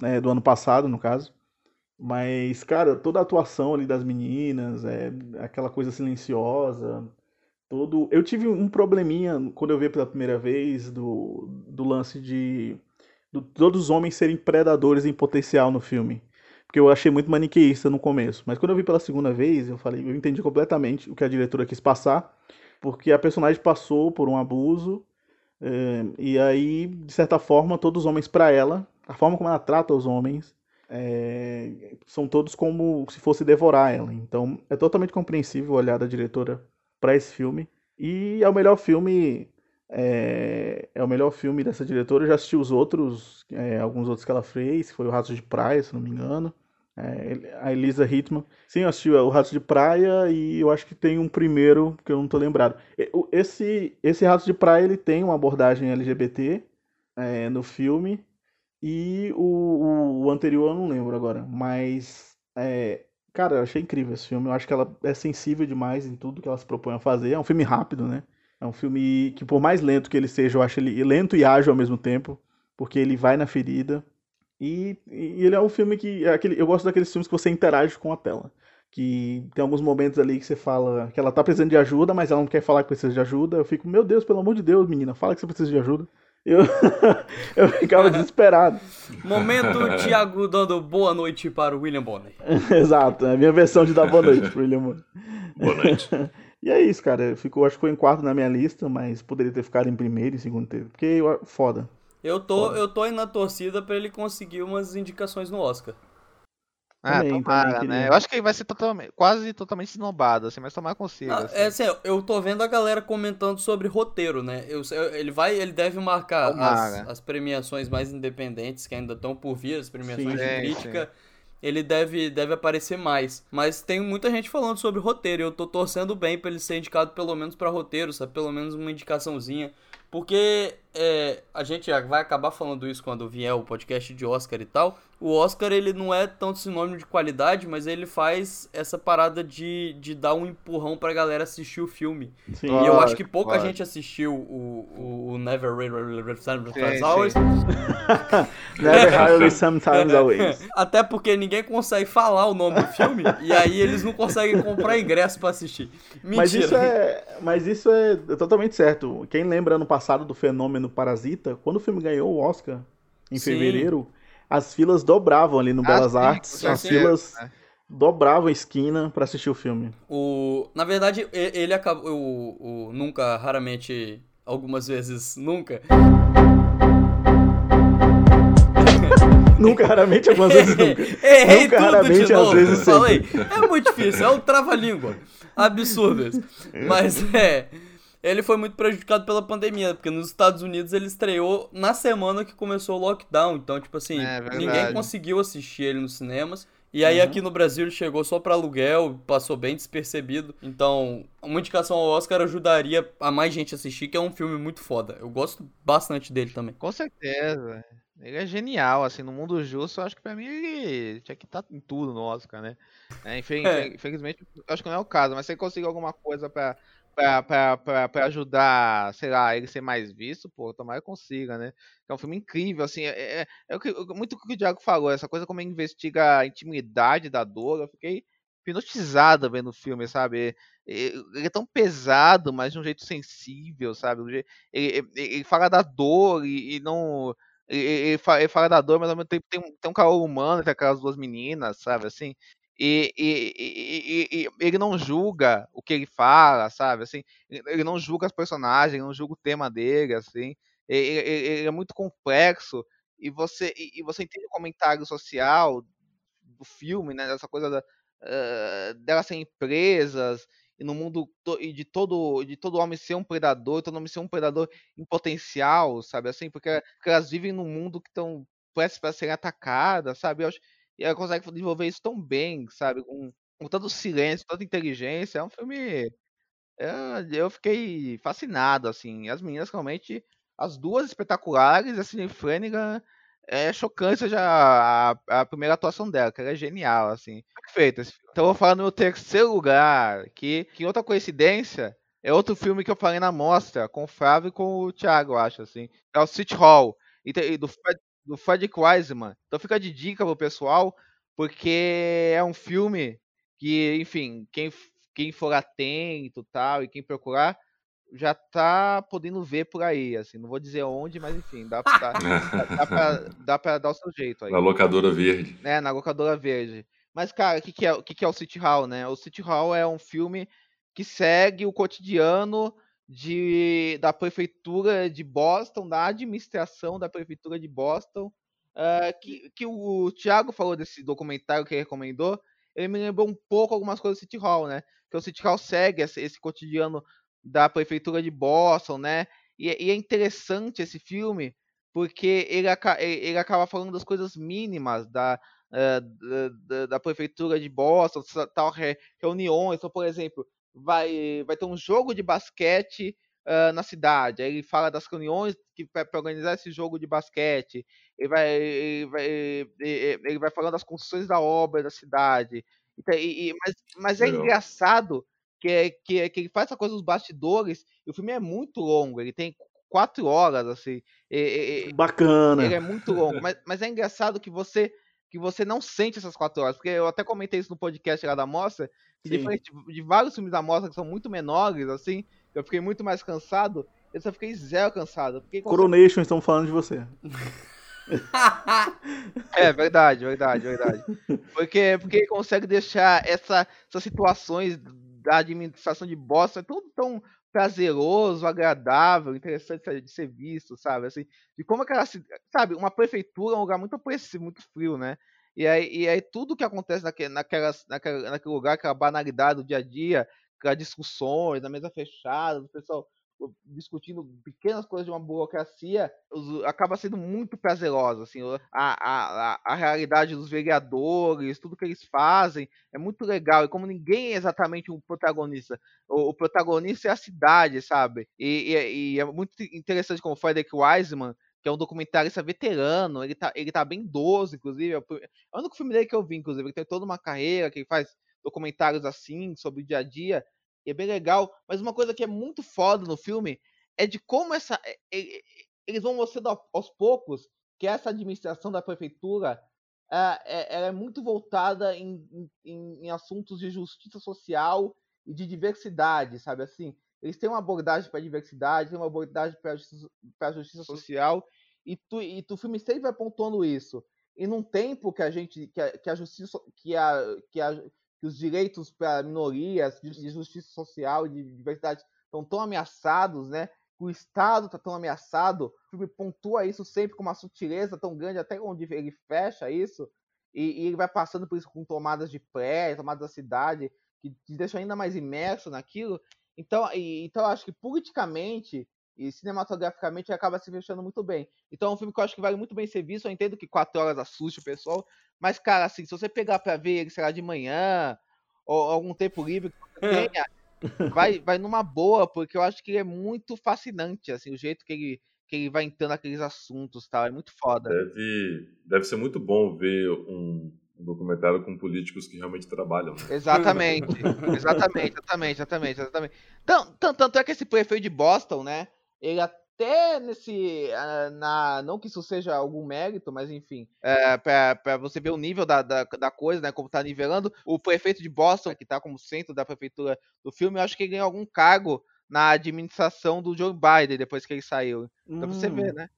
né, do ano passado, no caso. Mas, cara, toda a atuação ali das meninas, é aquela coisa silenciosa, todo. Eu tive um probleminha quando eu vi pela primeira vez do, do lance de do, todos os homens serem predadores em potencial no filme. Porque eu achei muito maniqueísta no começo. Mas quando eu vi pela segunda vez, eu falei, eu entendi completamente o que a diretora quis passar. Porque a personagem passou por um abuso e aí, de certa forma, todos os homens para ela, a forma como ela trata os homens, é, são todos como se fosse devorar ela. Então, é totalmente compreensível o olhar da diretora para esse filme. E é o melhor filme é, é o melhor filme dessa diretora. Eu já assisti os outros, é, alguns outros que ela fez, foi o Ratos de Praia, se não me engano. É, a Elisa Hitman. Sim, eu assisti o Ratos de Praia e eu acho que tem um primeiro que eu não tô lembrado. Esse, esse Ratos de Praia ele tem uma abordagem LGBT é, no filme e o, o, o, anterior eu não lembro agora. Mas, é, cara, eu achei incrível esse filme. Eu acho que ela é sensível demais em tudo que ela se propõe a fazer. É um filme rápido, né? É um filme que, por mais lento que ele seja, eu acho ele lento e ágil ao mesmo tempo, porque ele vai na ferida. E, e ele é um filme que. É aquele, eu gosto daqueles filmes que você interage com a tela. Que tem alguns momentos ali que você fala que ela tá precisando de ajuda, mas ela não quer falar que precisa de ajuda. Eu fico, meu Deus, pelo amor de Deus, menina, fala que você precisa de ajuda. Eu, eu ficava desesperado. Momento Thiago dando boa noite para o William Bonner. Exato, é a minha versão de dar boa noite para o William Bonner. Boa noite. E é isso, cara. Ficou, acho que foi em quarto na minha lista, mas poderia ter ficado em primeiro e segundo tempo. Porque foda. Eu tô, eu tô aí na torcida para ele conseguir umas indicações no Oscar. Ah, também, tomara, também né? Eu acho que ele vai ser totalmente, quase totalmente esnobado, assim, mas tomar consigo. Ah, assim. É assim, eu tô vendo a galera comentando sobre roteiro, né? Eu, ele vai, ele deve marcar as, as, premiações mais independentes que ainda estão por vir, as premiações sim, de crítica. Sim ele deve, deve aparecer mais. Mas tem muita gente falando sobre roteiro. E eu tô torcendo bem pra ele ser indicado pelo menos para roteiro, sabe? Pelo menos uma indicaçãozinha. Porque é, a gente vai acabar falando isso quando vier o podcast de Oscar e tal. O Oscar ele não é tanto sinônimo de qualidade, mas ele faz essa parada de, de dar um empurrão pra galera assistir o filme. Sim. E eu acho que pouca gente assistiu o, o Never Really Sometimes Always. Never Really Sometimes Always. Até porque ninguém consegue falar o nome do filme e aí eles não conseguem comprar ingresso pra assistir. Mentira. Mas isso é, mas isso é totalmente certo. Quem lembra ano passado do fenômeno Parasita, quando o filme ganhou o Oscar em Sim. fevereiro as filas dobravam ali no ah, Belas sim, Artes. As filas né? dobravam a esquina para assistir o filme. O, na verdade, ele acabou. O, o, nunca, raramente, algumas vezes, nunca. nunca, raramente, algumas vezes nunca. Errei nunca, raramente, às vezes Falei, é muito difícil, é um trava-língua. Absurdo. Mas é. Ele foi muito prejudicado pela pandemia, porque nos Estados Unidos ele estreou na semana que começou o lockdown. Então, tipo assim, é ninguém conseguiu assistir ele nos cinemas. E aí uhum. aqui no Brasil ele chegou só para aluguel, passou bem despercebido. Então, uma indicação ao Oscar ajudaria a mais gente assistir, que é um filme muito foda. Eu gosto bastante dele também. Com certeza. Ele é genial, assim, no mundo justo, eu acho que pra mim ele tinha que estar tá em tudo no Oscar, né? É, é. Infelizmente, acho que não é o caso, mas se ele conseguir alguma coisa pra pra, pra, pra, ajudar, sei lá, ele ser mais visto, pô, tomara que consiga, né? É um filme incrível, assim, é, é, é o que, muito o que o Diago falou, essa coisa como ele investiga a intimidade da dor, eu fiquei hipnotizado vendo o filme, sabe? Ele é tão pesado, mas de um jeito sensível, sabe? Ele, ele, ele fala da dor e, e não. Ele, ele, fala da dor, mas ao mesmo tempo tem, tem um calor humano entre aquelas duas meninas, sabe? Assim, e, e, e, e, ele não julga o que ele fala, sabe? Assim, ele não julga os personagens, não julga o tema dele, assim. Ele, ele, ele é muito complexo e você e você entende o comentário social do filme, né? Dessa coisa da, uh, delas serem presas e no mundo e de todo de todo homem ser um predador, todo homem ser um predador em potencial, sabe? Assim, porque, porque elas vivem num mundo que estão prestes para serem atacadas, sabe? Eu acho, e ela consegue desenvolver isso tão bem, sabe? Com, com tanto silêncio, tanta inteligência. É um filme. Eu, eu fiquei fascinado, assim. As meninas realmente. As duas espetaculares, a Sidney Flanagan. É chocante já a, a, primeira atuação dela, que ela é genial, assim. Perfeito esse filme. Então eu vou falar no meu terceiro lugar, que, que outra coincidência, é outro filme que eu falei na mostra, com o Flávio e com o Thiago, eu acho, assim. É o City Hall, e, e do Fred, do Frederick Wiseman. Então fica de dica pro pessoal, porque é um filme que, enfim, quem, quem for atento tal, e quem procurar, já tá podendo ver por aí, assim, não vou dizer onde, mas enfim, dá, dá, dá, pra, dá pra dar o seu jeito aí. Na locadora verde. É, na locadora verde. Mas, cara, o que, que, é, o que, que é o City Hall, né? O City Hall é um filme que segue o cotidiano de, da prefeitura de Boston, da administração da prefeitura de Boston, uh, que, que o Thiago falou desse documentário que ele recomendou, ele me lembrou um pouco algumas coisas do City Hall, né? Que o City Hall segue esse, esse cotidiano da prefeitura de Boston, né? E, é, e é interessante esse filme porque ele, ele acaba falando das coisas mínimas da, uh, da, da, prefeitura de Boston, tal reuniões. Então, por exemplo, vai, vai ter um jogo de basquete uh, na cidade. Aí ele fala das reuniões que para organizar esse jogo de basquete. Ele vai, ele vai, ele vai falando das construções da obra da cidade. Então, e, e, mas, mas é engraçado que, que, que ele faz essa coisa dos bastidores. E o filme é muito longo. Ele tem quatro horas, assim. E, e, Bacana. Ele é muito longo. mas, mas é engraçado que você que você não sente essas quatro horas. Porque eu até comentei isso no podcast lá da mostra, que Sim. diferente de, vários filmes da mostra que são muito menores, assim, eu fiquei muito mais cansado, eu só fiquei zero cansado. Fiquei Coronation, estão falando de você. é verdade, verdade, verdade. Porque, porque consegue deixar essa, essas situações da administração de Boston tudo tão prazeroso, agradável, interessante de ser visto, sabe? Assim, de como aquela, sabe, uma prefeitura é um lugar muito opressivo, muito frio, né? E aí, e aí tudo que acontece naquele, naquela, naquela, naquele lugar, aquela banalidade do dia a dia, aquelas discussões na mesa fechada, o pessoal discutindo pequenas coisas de uma burocracia, acaba sendo muito prazerosa, assim, a, a, a realidade dos vereadores, tudo que eles fazem é muito legal, e como ninguém é exatamente um protagonista, o, o protagonista é a cidade, sabe, e, e, e, é muito interessante como o Frederick Wiseman, que é um documentarista veterano, ele tá, ele tá bem idoso, inclusive, é o, é o único filme dele que eu vi, inclusive, ele tem toda uma carreira, que ele faz documentários assim, sobre o dia a dia, e é bem legal. Mas uma coisa que é muito foda no filme é de como essa. Eles vão mostrando aos poucos que essa administração da prefeitura é, ela é muito voltada em, em, em assuntos de justiça social e de diversidade, sabe assim? Eles têm uma abordagem para a diversidade, têm uma abordagem para a justiça, justiça, social, e tu, e tu filme sempre vai pontuando isso. E num tempo que a gente, que a, que a justiça, que a, que a, que os direitos para minorias, de justiça social, de diversidade estão tão ameaçados, né? Que o Estado está tão ameaçado, o filme pontua isso sempre com uma sutileza tão grande, até onde ele fecha isso, e, e ele vai passando por isso com tomadas de prédio, tomadas da cidade, que te deixam ainda mais imerso naquilo. Então, e, então eu acho que politicamente e cinematograficamente acaba se fechando muito bem. Então é um filme que eu acho que vale muito bem ser visto. Eu entendo que quatro horas assuste o pessoal, mas, cara, assim, se você pegar pra ver ele, sei lá, de manhã, ou algum tempo livre que você tenha, vai, vai numa boa, porque eu acho que ele é muito fascinante, assim, o jeito que ele, que ele vai entrando naqueles assuntos tal. É muito foda. Deve, deve ser muito bom ver um, um documentário com políticos que realmente trabalham. Né? Exatamente, exatamente, exatamente, exatamente, exatamente. Tanto, tanto é que esse prefeito de Boston, né? Ele até nesse. Uh, na, não que isso seja algum mérito, mas enfim, é, para você ver o nível da, da, da, coisa, né? Como tá nivelando. O prefeito de Boston, que tá como centro da prefeitura do filme, eu acho que ele ganhou algum cargo na administração do Joe Biden depois que ele saiu. Hum. você vê, né?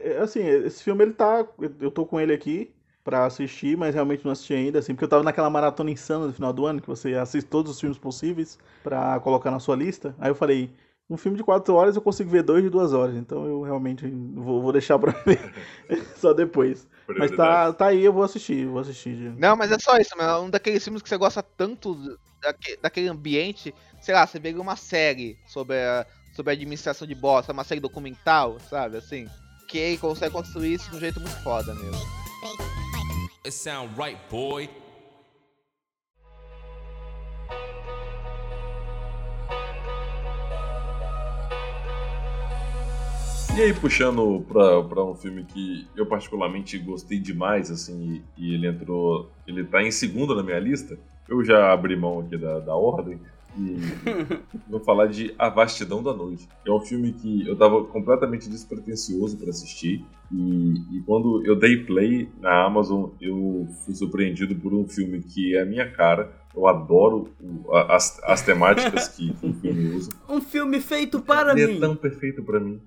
É, assim, esse filme ele tá. Eu tô com ele aqui para assistir, mas realmente não assisti ainda, assim, porque eu tava naquela maratona insana no final do ano, que você assiste todos os filmes possíveis para colocar na sua lista. Aí eu falei, um filme de quatro horas eu consigo ver dois de duas horas, então eu realmente vou, vou deixar pra ver só depois. Mas tá, tá aí, eu vou assistir, vou assistir. Não, mas é só isso, é um daqueles filmes que você gosta tanto daquele ambiente, sei lá, você vê uma série sobre a, sobre a administração de bosta, uma série documental, sabe, assim, que consegue construir isso de um jeito muito foda mesmo. It sound right, boy. E aí, puxando pra, um filme que eu particularmente gostei demais, assim, e, e, ele entrou. Ele tá em segundo na minha lista. Eu já abri mão aqui da, da ordem. E vou falar de A Vastidão da Noite. É um filme que eu tava completamente despretensioso para assistir. E, e, quando eu dei play na Amazon, eu fui surpreendido por um filme que é a minha cara. Eu adoro o, as, as temáticas que, que, o filme usa. Um filme feito para ele mim. É tão perfeito para mim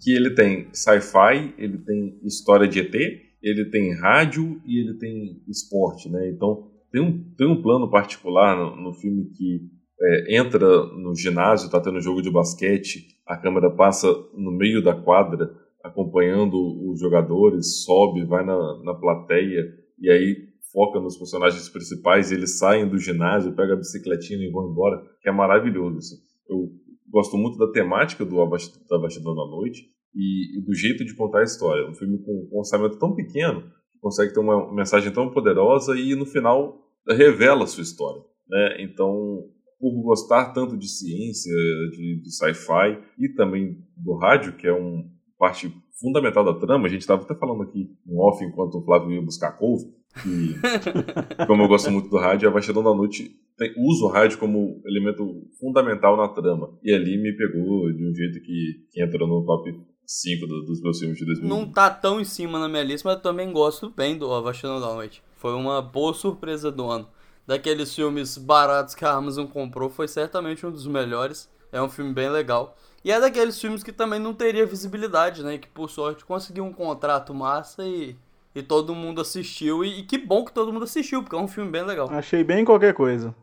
que ele tem sci-fi, ele tem história de ET, ele tem rádio e ele tem esporte, né? Então tem um, tem um plano particular no, no filme que é, entra no ginásio, tá tendo jogo de basquete, a câmera passa no meio da quadra acompanhando os jogadores, sobe, vai na, na plateia e aí foca nos personagens principais eles saem do ginásio, pegam a bicicletinha e vão embora, que é maravilhoso. Assim. Eu gosto muito da temática do da Bastidão da Noite e, do jeito de contar a história. Um filme com um orçamento tão pequeno que consegue ter uma mensagem tão poderosa e no final revela a sua história. Né? Então, por gostar tanto de ciência, de, de sci-fi e também do rádio, que é uma parte fundamental da trama, a gente estava até falando aqui um off enquanto o Flávio ia buscar couve, que, como eu gosto muito do rádio, a Bastidão da Noite tem, usa o rádio como elemento fundamental na trama. E ali me pegou de um jeito que, que entrou no top 5 do, dos meus filmes de 2020. Não tá tão em cima na minha lista, mas eu também gosto bem do A da Noite. Foi uma boa surpresa do ano. Daqueles filmes baratos que a Amazon comprou, foi certamente um dos melhores. É um filme bem legal. E é daqueles filmes que também não teria visibilidade, né? Que por sorte conseguiu um contrato massa e, e todo mundo assistiu. E, e que bom que todo mundo assistiu, porque é um filme bem legal. Achei bem qualquer coisa.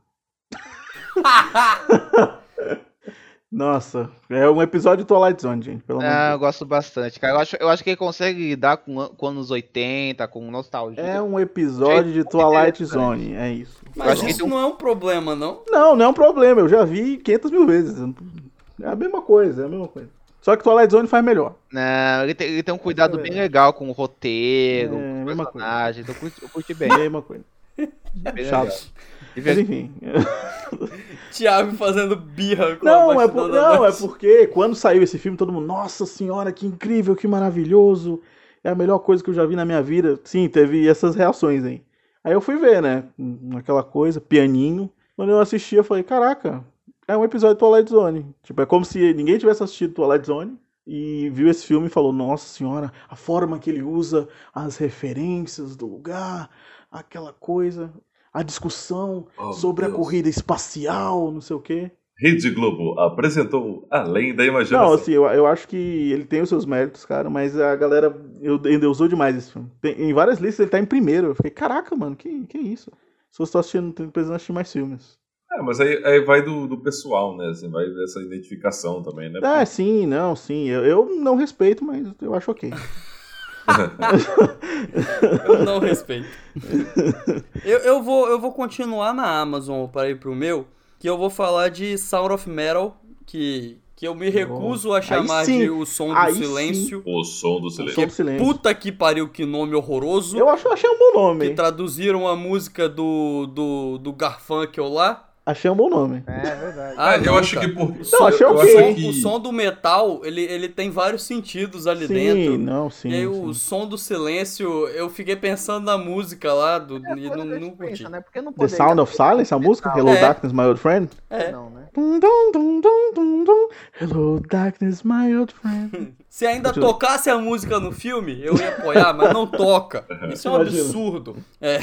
Nossa, é um episódio de Twilight Zone, gente. Pelo ah, eu gosto bastante, cara. Eu acho, eu acho que ele consegue lidar com, com anos 80, com nostalgia. É um episódio de Twilight Zone, é isso. Mas isso não é um problema, não? Não, não é um problema. Eu já vi 500 mil vezes. É a mesma coisa, é a mesma coisa. Só que Twilight Zone faz melhor. Não, ele tem, ele tem um cuidado é. bem legal com o roteiro, é, com o personagem. Então eu curti bem. Mesma coisa. É Chato. Mas enfim. Thiago fazendo birra com não, a é por, Não, é porque quando saiu esse filme, todo mundo, nossa senhora, que incrível, que maravilhoso. É a melhor coisa que eu já vi na minha vida. Sim, teve essas reações aí. Aí eu fui ver, né? Aquela coisa, pianinho. Quando eu assisti, eu falei, caraca, é um episódio de Twilight Zone. Tipo, é como se ninguém tivesse assistido Twilight Zone e viu esse filme e falou, nossa senhora, a forma que ele usa as referências do lugar, aquela coisa a discussão oh, sobre Deus. a corrida espacial, não sei o quê. Rede Globo apresentou Além da Imaginação. Não, assim, eu, eu acho que ele tem os seus méritos, cara, mas a galera eu, ainda usou demais esse filme. Tem, em várias listas ele tá em primeiro. Eu fiquei, caraca, mano, que, que isso? Se eu estou assistindo, precisando assistir mais filmes. É, mas aí, aí vai do, do, pessoal, né? Assim, vai dessa identificação também, né? Porque... sim, não, sim. Eu, eu não respeito, mas eu acho ok. eu não respeito. Eu, eu, vou, eu vou continuar na Amazon para ir pro meu, que eu vou falar de Sound of Metal, que, que eu me recuso a chamar de O Som do Aí Silêncio. Sim. O Som do Silêncio. do silêncio. Puta que pariu, que nome horroroso. Eu acho, achei um bom nome. Que traduziram a música do, do, do Garfunkel lá. Achei um bom nome. É, é verdade. Ah, eu acho que por. Não, achei o, som, que... o som do metal, ele, ele tem vários sentidos ali sim, dentro. Não, sim. E aí sim. o som do silêncio, eu fiquei pensando na música lá do, é, e não, não curti. Pensa, né? não The Sound of Silence, a música? Hello é. Darkness, My Old Friend? É. Não, né? Hello Darkness, My Old Friend. Se ainda tocasse a música no filme, eu ia apoiar, mas não toca. Isso é um absurdo. É,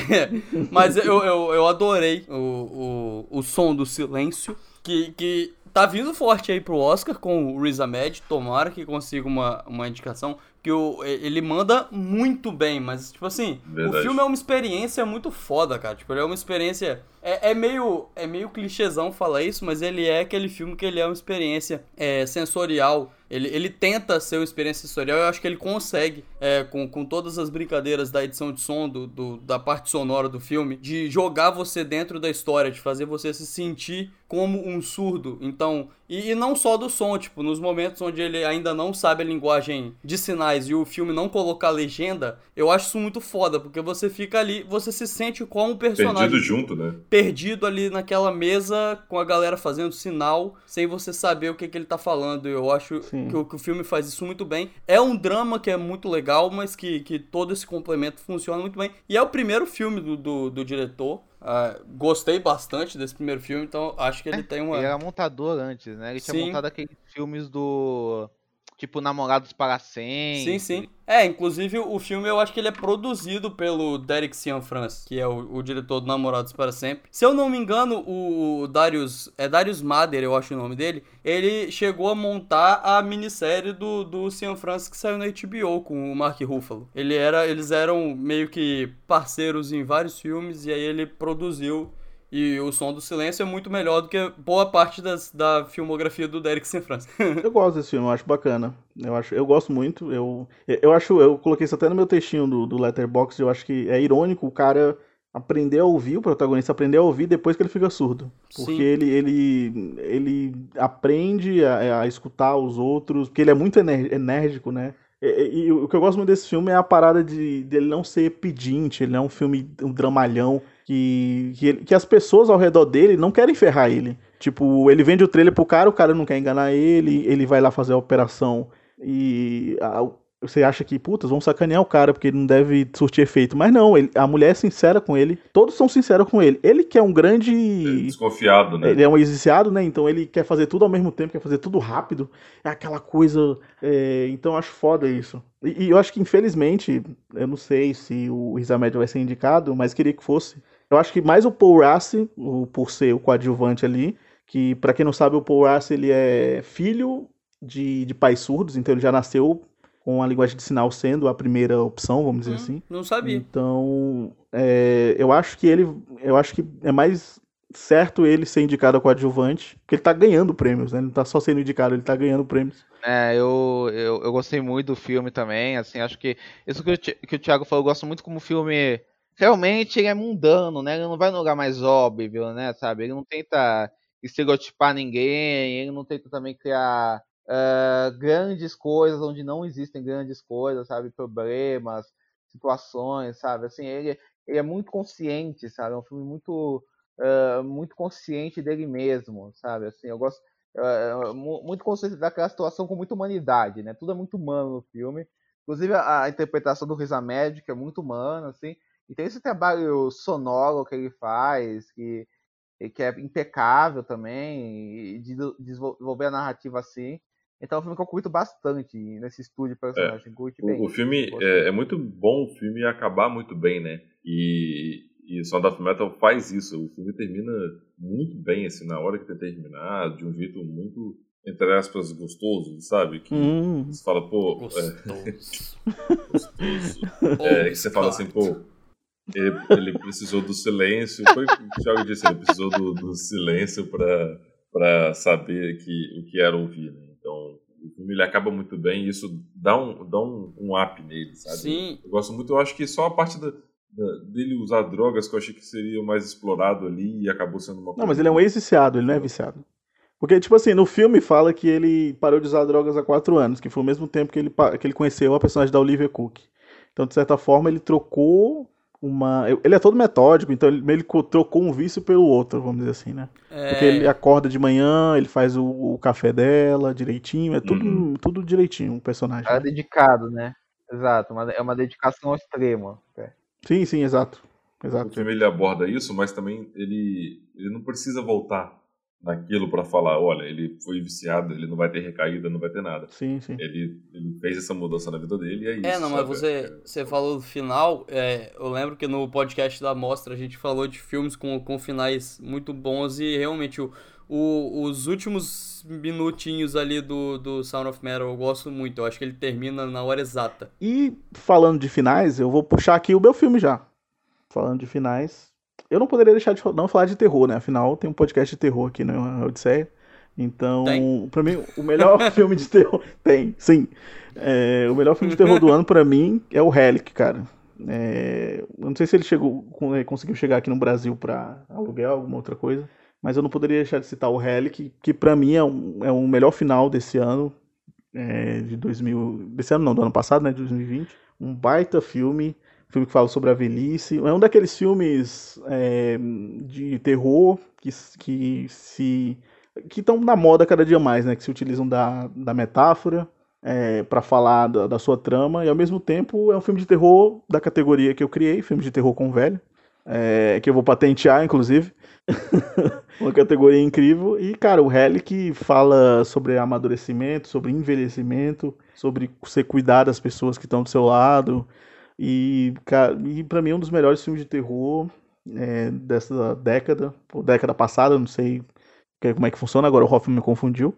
mas eu, eu, eu adorei o, o, o som do silêncio, que, que tá vindo forte aí pro Oscar com o Riz Ahmed. Tomara que consiga uma, uma indicação que o, ele manda muito bem, mas, tipo assim, Verdade. o filme é uma experiência muito foda, cara. Tipo, ele é uma experiência. É, é, meio, é meio clichêzão falar isso, mas ele é aquele filme que ele é uma experiência é, sensorial ele, ele tenta ser uma experiência sensorial, eu acho que ele consegue, é, com, com todas as brincadeiras da edição de som, do, do, da parte sonora do filme, de jogar você dentro da história, de fazer você se sentir como um surdo. Então, e, e, não só do som, tipo, nos momentos onde ele ainda não sabe a linguagem de sinais e o filme não colocar legenda, eu acho isso muito foda, porque você fica ali, você se sente como um personagem. Perdido junto, né? Perdido ali naquela mesa com a galera fazendo sinal, sem você saber o que, que ele tá falando. Eu acho que o, que o filme faz isso muito bem. É um drama que é muito legal, mas que, que todo esse complemento funciona muito bem. E é o primeiro filme do, do, do diretor. Uh, gostei bastante desse primeiro filme, então acho que ele é, tem uma. Ele era montador antes, né? Ele Sim. tinha montado aqueles filmes do tipo Namorados para Sempre. Sim, sim. É, inclusive o filme eu acho que ele é produzido pelo Derek Cianfrance, que é o, o, diretor do Namorados para Sempre. Se eu não me engano, o Darius, é Darius Mader, eu acho o nome dele, ele chegou a montar a minissérie do, do Cianfrance que saiu na HBO com o Mark Ruffalo. Ele era, eles eram meio que parceiros em vários filmes e aí ele produziu e o som do silêncio é muito melhor do que boa parte das, da filmografia do Derek Cianfrance. eu gosto desse filme, eu acho bacana. Eu, acho, eu gosto muito. Eu, eu acho, eu coloquei isso até no meu textinho do, do Letterboxd, eu acho que é irônico o cara aprender a ouvir, o protagonista aprender a ouvir depois que ele fica surdo. Porque ele, ele, ele aprende a, a, escutar os outros, porque ele é muito enérgico, né? E, e, e, o que eu gosto muito desse filme é a parada de, de ele não ser pedinte, ele não é um filme, um dramalhão, que, que, ele, que as pessoas ao redor dele não querem ferrar ele. Tipo, ele vende o trailer pro cara, o cara não quer enganar ele, ele vai lá fazer a operação e a, você acha que, putas, vão sacanear o cara porque ele não deve surtir efeito. Mas não, ele, a mulher é sincera com ele, todos são sinceros com ele. Ele que é um grande. É desconfiado, né? Ele é um exiciado, né? Então ele quer fazer tudo ao mesmo tempo, quer fazer tudo rápido. É aquela coisa. É... Então eu acho foda isso. E, e, eu acho que, infelizmente, eu não sei se o Riz vai ser indicado, mas queria que fosse. Eu acho que mais o Paul Rassi, o, por ser o coadjuvante ali, que para quem não sabe, o Paul Rassi ele é filho de, de pais surdos, então ele já nasceu com a linguagem de sinal sendo a primeira opção, vamos dizer hum, assim. Não sabia. Então, é, eu acho que ele, eu acho que é mais certo ele ser indicado a coadjuvante, porque ele tá ganhando prêmios, né? Ele não tá só sendo indicado, ele tá ganhando prêmios. É, eu, eu, eu gostei muito do filme também, assim, acho que isso que o, que o Thiago falou, eu gosto muito como o filme realmente ele é mundano, né? Ele não vai no lugar mais óbvio, né? Sabe? Ele não tenta estereotipar ninguém, ele não tenta também criar uh, grandes coisas onde não existem grandes coisas, sabe? Problemas, situações, sabe? Assim, ele, ele é muito consciente, sabe? É um filme muito, uh, muito consciente dele mesmo, sabe? Assim, eu gosto uh, muito consciente daquela situação com muita humanidade, né? Tudo é muito humano no filme. Inclusive a, a interpretação do Riz Ahmed, que é muito humana, assim. E tem esse trabalho sonoro que ele faz, que, que é impecável também, de desenvolver a narrativa assim. Então é um filme que eu curto bastante nesse estúdio de personagem. É. O, o, filme é, é, muito bom o filme acabar muito bem, né? E, e Sound of Metal faz isso. O filme termina muito bem, assim, na hora que tem terminar, de um jeito muito, entre aspas, gostoso, sabe? Que hum. você fala, pô. Gostoso. É, gostoso. é, que você fala assim, pô. Ele, ele, precisou do silêncio. Foi o que o Thiago disse, ele precisou do, do silêncio para saber que, o que era ouvir. Né? Então, o filme ele acaba muito bem e isso dá um, dá um, um up nele, sabe? Sim. Eu gosto muito, eu acho que só a parte da, da, dele usar drogas que eu achei que seria mais explorado ali e acabou sendo uma coisa. Não, mas ele é um ex-viciado, ele não é viciado. Porque, tipo assim, no filme fala que ele parou de usar drogas há quatro anos, que foi o mesmo tempo que ele, que ele conheceu a personagem da Olivia Cook. Então, de certa forma, ele trocou uma. Ele é todo metódico, então ele meio que trocou um vício pelo outro, vamos dizer assim, né? É... Porque ele acorda de manhã, ele faz o, o café dela direitinho, é tudo, uhum. tudo direitinho, o um personagem. É dedicado, né? Exato, é uma dedicação ao extremo. É. Sim, sim, exato. exato. O filme ele aborda isso, mas também ele, ele não precisa voltar naquilo para falar, olha, ele foi viciado, ele não vai ter recaída, não vai ter nada. Sim, sim. Ele, ele fez essa mudança na vida dele e é isso. É, não, mas você, é... você falou do final, é, eu lembro que no podcast da Mostra a gente falou de filmes com, com finais muito bons e realmente o, o, os últimos minutinhos ali do, do Sound of Metal eu gosto muito, eu acho que ele termina na hora exata. E falando de finais, eu vou puxar aqui o meu filme já. Falando de finais, eu não poderia deixar de não falar de terror, né? Afinal, tem um podcast de terror aqui na Odisseia. Então, para mim, o melhor filme de terror. Tem, sim. É, o melhor filme de terror do ano, para mim, é o Relic, cara. É, eu não sei se ele chegou, conseguiu chegar aqui no Brasil para aluguel, alguma outra coisa. Mas eu não poderia deixar de citar o Relic, que para mim é um, é um melhor final desse ano. É, de 2000. Desse ano não, do ano passado, né? De 2020. Um baita filme filme que fala sobre a velhice. É um daqueles filmes é, de terror que, que se que estão na moda cada dia mais, né? Que se utilizam da, da metáfora é, para falar da, da, sua trama e ao mesmo tempo é um filme de terror da categoria que eu criei, filme de terror com velho, é, que eu vou patentear, inclusive. Uma categoria incrível. E, cara, o Relic fala sobre amadurecimento, sobre envelhecimento, sobre você cuidar das pessoas que estão do seu lado, e, e para mim é um dos melhores filmes de terror é, dessa década, ou década passada, não sei como é que funciona, agora o Hoffman me confundiu.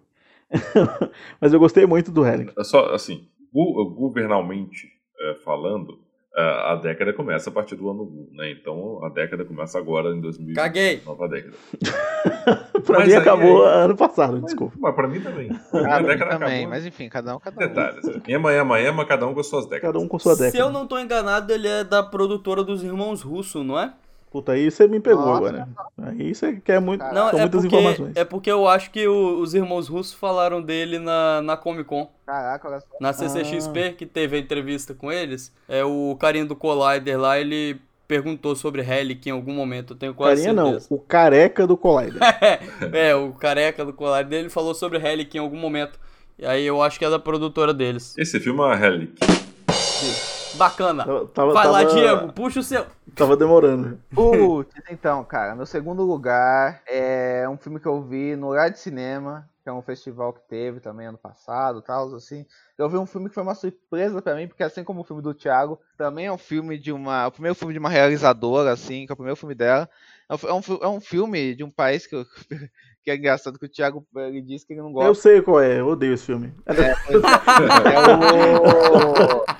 Mas eu gostei muito do Helen. É só assim, governalmente é, falando, a década começa a partir do ano 1, né? Então a década começa agora em 2000. Caguei! Nova década. pra mas mim aí, acabou aí, ano passado, mas, desculpa. Mas pra mim também. A década também, acabou. mas enfim, cada um, cada um. Detalhes. Ema, ema, ema, cada um com suas décadas. Cada um com sua década. Se eu não tô enganado, ele é da produtora dos Irmãos Russo, não é? Puta, aí você me pegou Nossa. agora. Aí você quer muito. Não, são é muitas porque, informações. é porque eu acho que o- os irmãos russos falaram dele na, na Comic Con. Caraca, olha só. Na CCXP, que teve a entrevista com eles, é o carinha do Collider lá, ele perguntou sobre Relic em algum momento, eu tenho quase Carinha não, certeza. o careca do Collider. é, o careca do Collider, ele falou sobre Relic em algum momento. E aí eu acho que é da produtora deles. Esse filme é uma Relic. Bacana. Tava- tava- Vai lá, tava- Diego, puxa o seu. Tava demorando. Putz, então, cara, meu segundo lugar é um filme que eu vi no Horário de Cinema, que é um festival que teve também ano passado, tal, assim. Eu vi um filme que foi uma surpresa pra mim, porque assim como o filme do Thiago, também é um filme de uma, o primeiro filme de uma realizadora, assim, que é o primeiro filme dela. É um, é um, é um filme de um país que, eu- que é engraçado que o Thiago ele disse que ele não Eu gosta. sei qual é, eu odeio esse filme. É o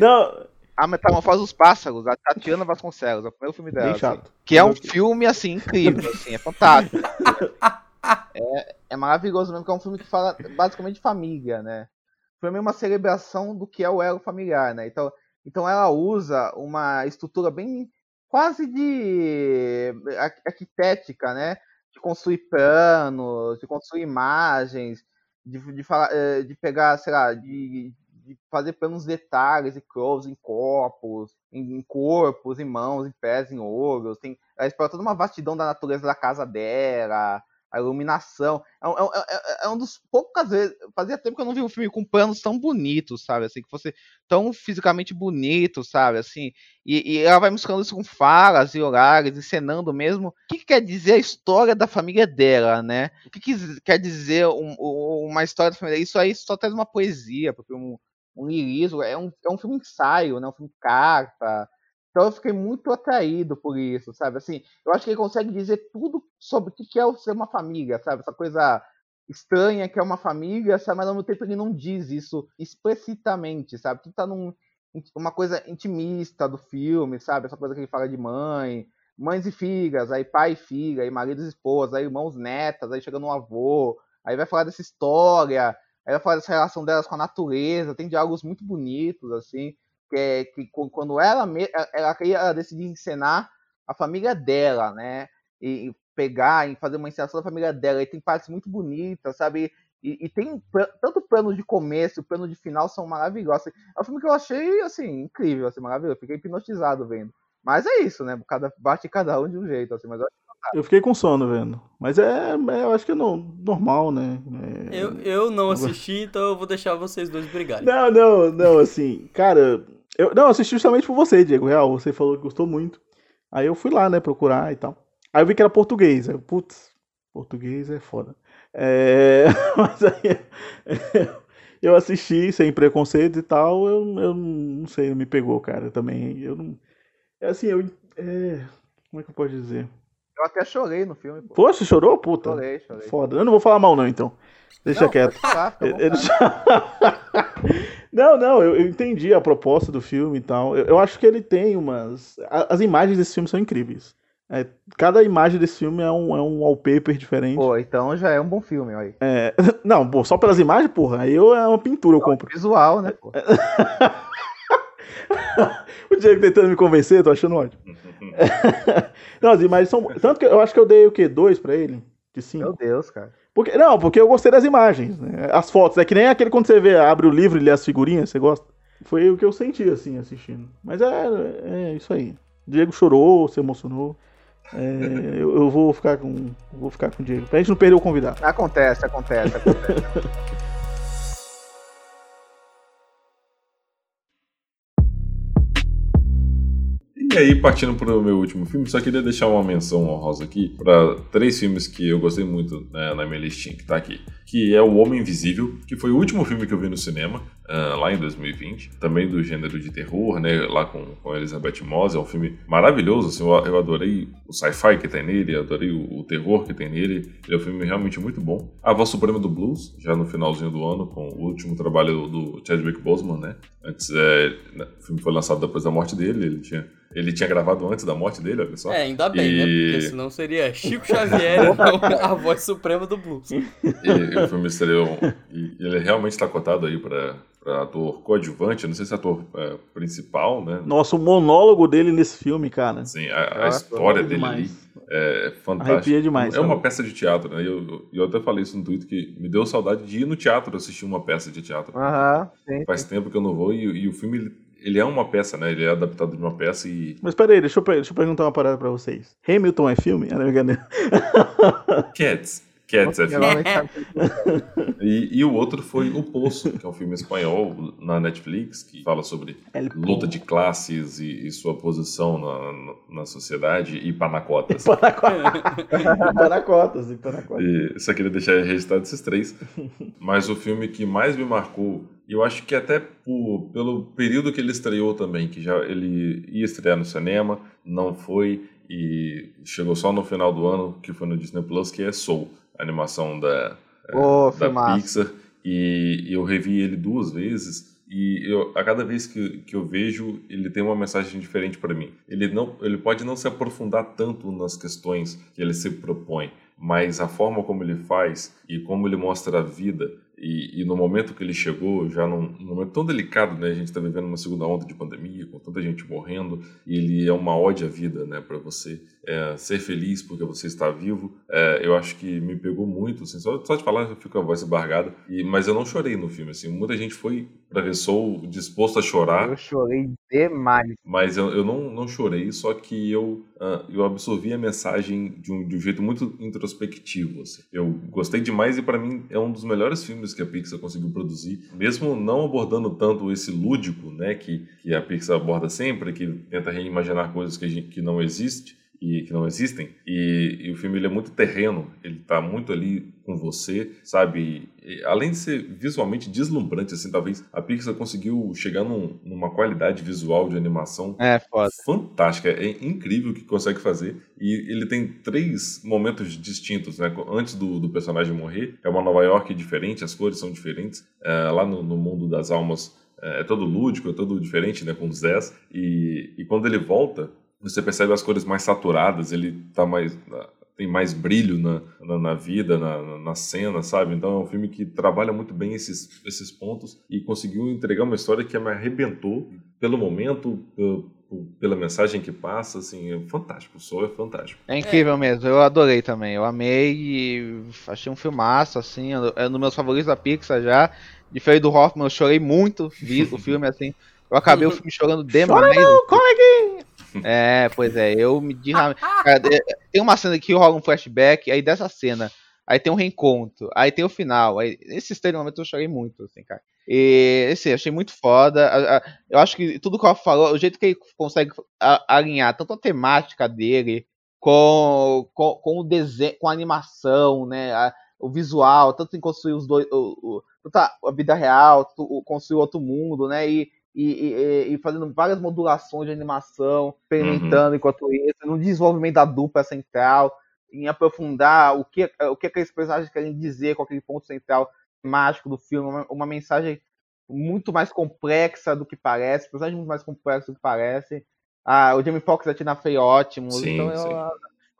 Não, A Metamorfose dos Pássaros, a Tatiana Vasconcelos, é o primeiro filme dela. bem assim. Que é um filme, assim, incrível, assim, é fantástico. É, é maravilhoso mesmo, que é um filme que fala basicamente de família, né? O filme é uma celebração do que é o elo familiar, né? Então, então ela usa uma estrutura bem quase de ar- arquitética, né? De construir planos, de construir imagens, de, de, falar, eh, de pegar, sei lá, de, de fazer planos detalhes e close em corpos, em, em corpos, em mãos, em pés, em olhos. Tem, ela explora toda uma vastidão da natureza da casa dela, a iluminação. É, é um- é- é um dos poucas vezes. Fazia tempo que eu não vi um filme com planos tão bonitos, sabe? Assim, que fosse tão fisicamente bonito, sabe? Assim, e, e ela vai misturando isso com falas e horários, encenando mesmo. O que, que quer dizer a história da família dela, né? O que, que quer dizer um- um- uma história da família? Isso aí só traz uma poesia, porque um, um lirismo é um, é um filme ensaio, né? Um filme carta. Então eu fiquei muito atraído por isso, sabe? Assim, eu acho que ele consegue dizer tudo sobre o que é ser uma família, sabe? Essa coisa estranha que é uma família, sabe? mas ao mesmo tempo ele não diz isso explicitamente, sabe? Tudo tá num, uma coisa intimista do filme, sabe? Essa coisa que ele fala de mãe, mães e filhas, aí pai e filha, aí maridos e esposas, aí irmãos netas, aí chega no avô, aí vai falar dessa história, vai falar dessa relação delas com a natureza, tem diálogos muito bonitos, assim, que é que qu- quando ela, ela ela decidir encenar a família dela, né? E pegar e fazer uma encenação da família dela, e tem partes muito bonitas, sabe? E, e tem tanto plano de começo plano de final são maravilhosos. É um filme que eu achei, assim, incrível, assim, maravilhoso. Fiquei hipnotizado vendo. Mas é isso, né? Cada, bate cada um de um jeito, assim. Mas eu- Eu fiquei com sono vendo. Mas é, é, eu acho que é no- normal, né? É- Eu, eu não assisti, então eu vou deixar vocês dois brigarem. Não, não, não, assim, cara, eu não eu assisti justamente por você, Diego, real, você falou que gostou muito. Aí eu fui lá, né, procurar e tal. Aí eu vi que era português, aí eu, putz, português é foda. É, mas aí eu assisti sem preconceito e tal, eu, eu não sei, não me pegou, cara, também, eu não, é assim, eu, é, como é que eu posso dizer? Eu até chorei no filme, pô. Poxa, chorou, puta? Chorei, chorei. Foda, eu não vou falar mal não, então, deixa Não, quieto. vontade. não, não, eu, eu entendi a proposta do filme e tal. Eu, eu acho que ele tem umas. a- As imagens desse filme são incríveis. É, cada imagem desse filme é um, é um wallpaper diferente. Pô, então já é um bom filme, aí. É, não, pô, só pelas imagens, porra, aí eu, é uma pintura, eu compro. Visual, né, pô? o Diego tentando me convencer, tô achando ótimo. não, as imagens são. Tanto que eu acho que eu dei o quê? Dois pra ele? De cinco? Meu Deus, cara. Porque, não, porque eu gostei das imagens, né? As fotos. É que nem aquele quando você vê, abre o livro e lê as figurinhas, você gosta. Foi o que eu senti, assim, assistindo. Mas é, é isso aí. Diego chorou, se emocionou. É, eu, eu vou ficar com. Vou ficar com o Diego. Pra gente não perder o convidado. Acontece, acontece, acontece. E aí, partindo para o meu último filme, só queria deixar uma menção honrosa aqui para três filmes que eu gostei muito né, na minha listinha que tá aqui. Que é O Homem Invisível, que foi o último filme que eu vi no cinema, ah, lá em 2020. Também do gênero de terror, né? Lá com, com Elizabeth Moss. É um filme maravilhoso, assim, eu, eu adorei o sci-fi que tem nele, adorei o, o terror que tem nele. Ele é um filme realmente muito bom. A Voz Suprema do Blues, já no finalzinho do ano, com o último trabalho do, do Chadwick Boseman, né? Antes, é, né, o filme foi lançado depois da morte dele, ele tinha ele tinha gravado antes da morte dele, olha só. É, ainda bem, né? E- Porque senão seria Chico Xavier, e não a voz suprema do blues. E, e o filme estreou. E ele realmente está cotado aí para para ator coadjuvante, não sei se é ator é, principal, né? Nossa, o monólogo dele nesse filme, cara. Sim, a, a história dele ali é fantástica. Arrepia demais. É sabe? uma peça de teatro, né? Eu, eu até falei isso no Twitter que me deu saudade de ir no teatro assistir uma peça de teatro. Aham, sim, Faz sim. tempo que eu não vou e, e o filme ele é uma peça, né? Ele é adaptado de uma peça e. Mas peraí, deixa eu, deixa eu perguntar uma parada pra vocês. Hamilton é filme? Ah, não, brincadeira. Cats. Cats é filme. E, e, o outro foi O Poço, que é um filme espanhol na Netflix, que fala sobre luta de classes e, e sua posição na, na, sociedade e panacotas. E panacotas. e panacotas. E só queria deixar registrado esses três. Mas o filme que mais me marcou, e eu acho que até por, pelo período que ele estreou também, que já ele ia estrear no cinema, não foi, e chegou só no final do ano, que foi no Disney Plus, que é Soul animação da, oh, da Pixar. E eu revi ele duas vezes. E eu, a cada vez que, que eu vejo, ele tem uma mensagem diferente para mim. Ele, não, ele pode não se aprofundar tanto nas questões que ele se propõe, mas a forma como ele faz e como ele mostra a vida e, e, no momento que ele chegou, já num, num, momento tão delicado, né? A gente está vivendo uma segunda onda de pandemia, com tanta gente morrendo, e ele é uma ódio à vida, né? Para você é, ser feliz porque você está vivo. É, eu acho que me pegou muito, assim, só, só de falar eu fico com a voz embargada. E, mas eu não chorei no filme, assim. Muita gente foi para ver Soul disposto a chorar. Eu chorei demais. Mas eu, eu não, não chorei, só que eu, uh, eu absorvi a mensagem de um, de um jeito muito introspectivo. Assim. Eu gostei demais e para mim é um dos melhores filmes que a Pixar conseguiu produzir, mesmo não abordando tanto esse lúdico, né, que, que a Pixar aborda sempre, que tenta reimaginar coisas que, gente, que não existem e que não existem. E, e, o filme ele é muito terreno, ele tá muito ali com você, sabe? E, além de ser visualmente deslumbrante, assim, talvez a Pixar conseguiu chegar num, numa qualidade visual de animação é, fantástica. É incrível o que consegue fazer. E ele tem três momentos distintos, né? Antes do, do personagem morrer, é uma Nova York diferente, as cores são diferentes. É, lá no, no mundo das almas é, é todo lúdico, é todo diferente, né? Com os 10. E, e quando ele volta, você percebe as cores mais saturadas, ele tá mais tem mais brilho na, na, na vida, na, na, cena, sabe? Então é um filme que trabalha muito bem esses, esses pontos e conseguiu entregar uma história que me arrebentou pelo momento, pelo, pela mensagem que passa, assim, é fantástico. O Soul é fantástico. É incrível é. mesmo, eu adorei também. Eu amei e achei um filmaço, assim, é um dos meus favoritos da Pixar já. Diferente do Hoffman, eu chorei muito, vi o filme, assim. Eu acabei o filme chorando demais. Chora não, coleguinha! É, pois é, eu me derramei. tem uma cena que rola um flashback, aí dessa cena, aí tem um reencontro, aí tem o final. Aí, nesses três momentos eu chorei muito, assim, cara. E, assim, achei muito foda. Eu acho que tudo que o Rafa falou, o jeito que ele consegue alinhar tanto a temática dele com, com, com o desenho, com a animação, né? A, o visual, tanto em construir os dois, o, o, a vida real, construir outro mundo, né? E, e, e, e, fazendo várias modulações de animação, experimentando uhum. enquanto isso, no desenvolvimento da dupla central, em aprofundar o que, o que aqueles personagens querem dizer com aquele ponto central mágico do filme, uma, uma mensagem muito mais complexa do que parece, personagem muito mais complexo do que parece. Ah, o Jamie Foxx e a Tina Fey ótimos, sim, então eu, eu,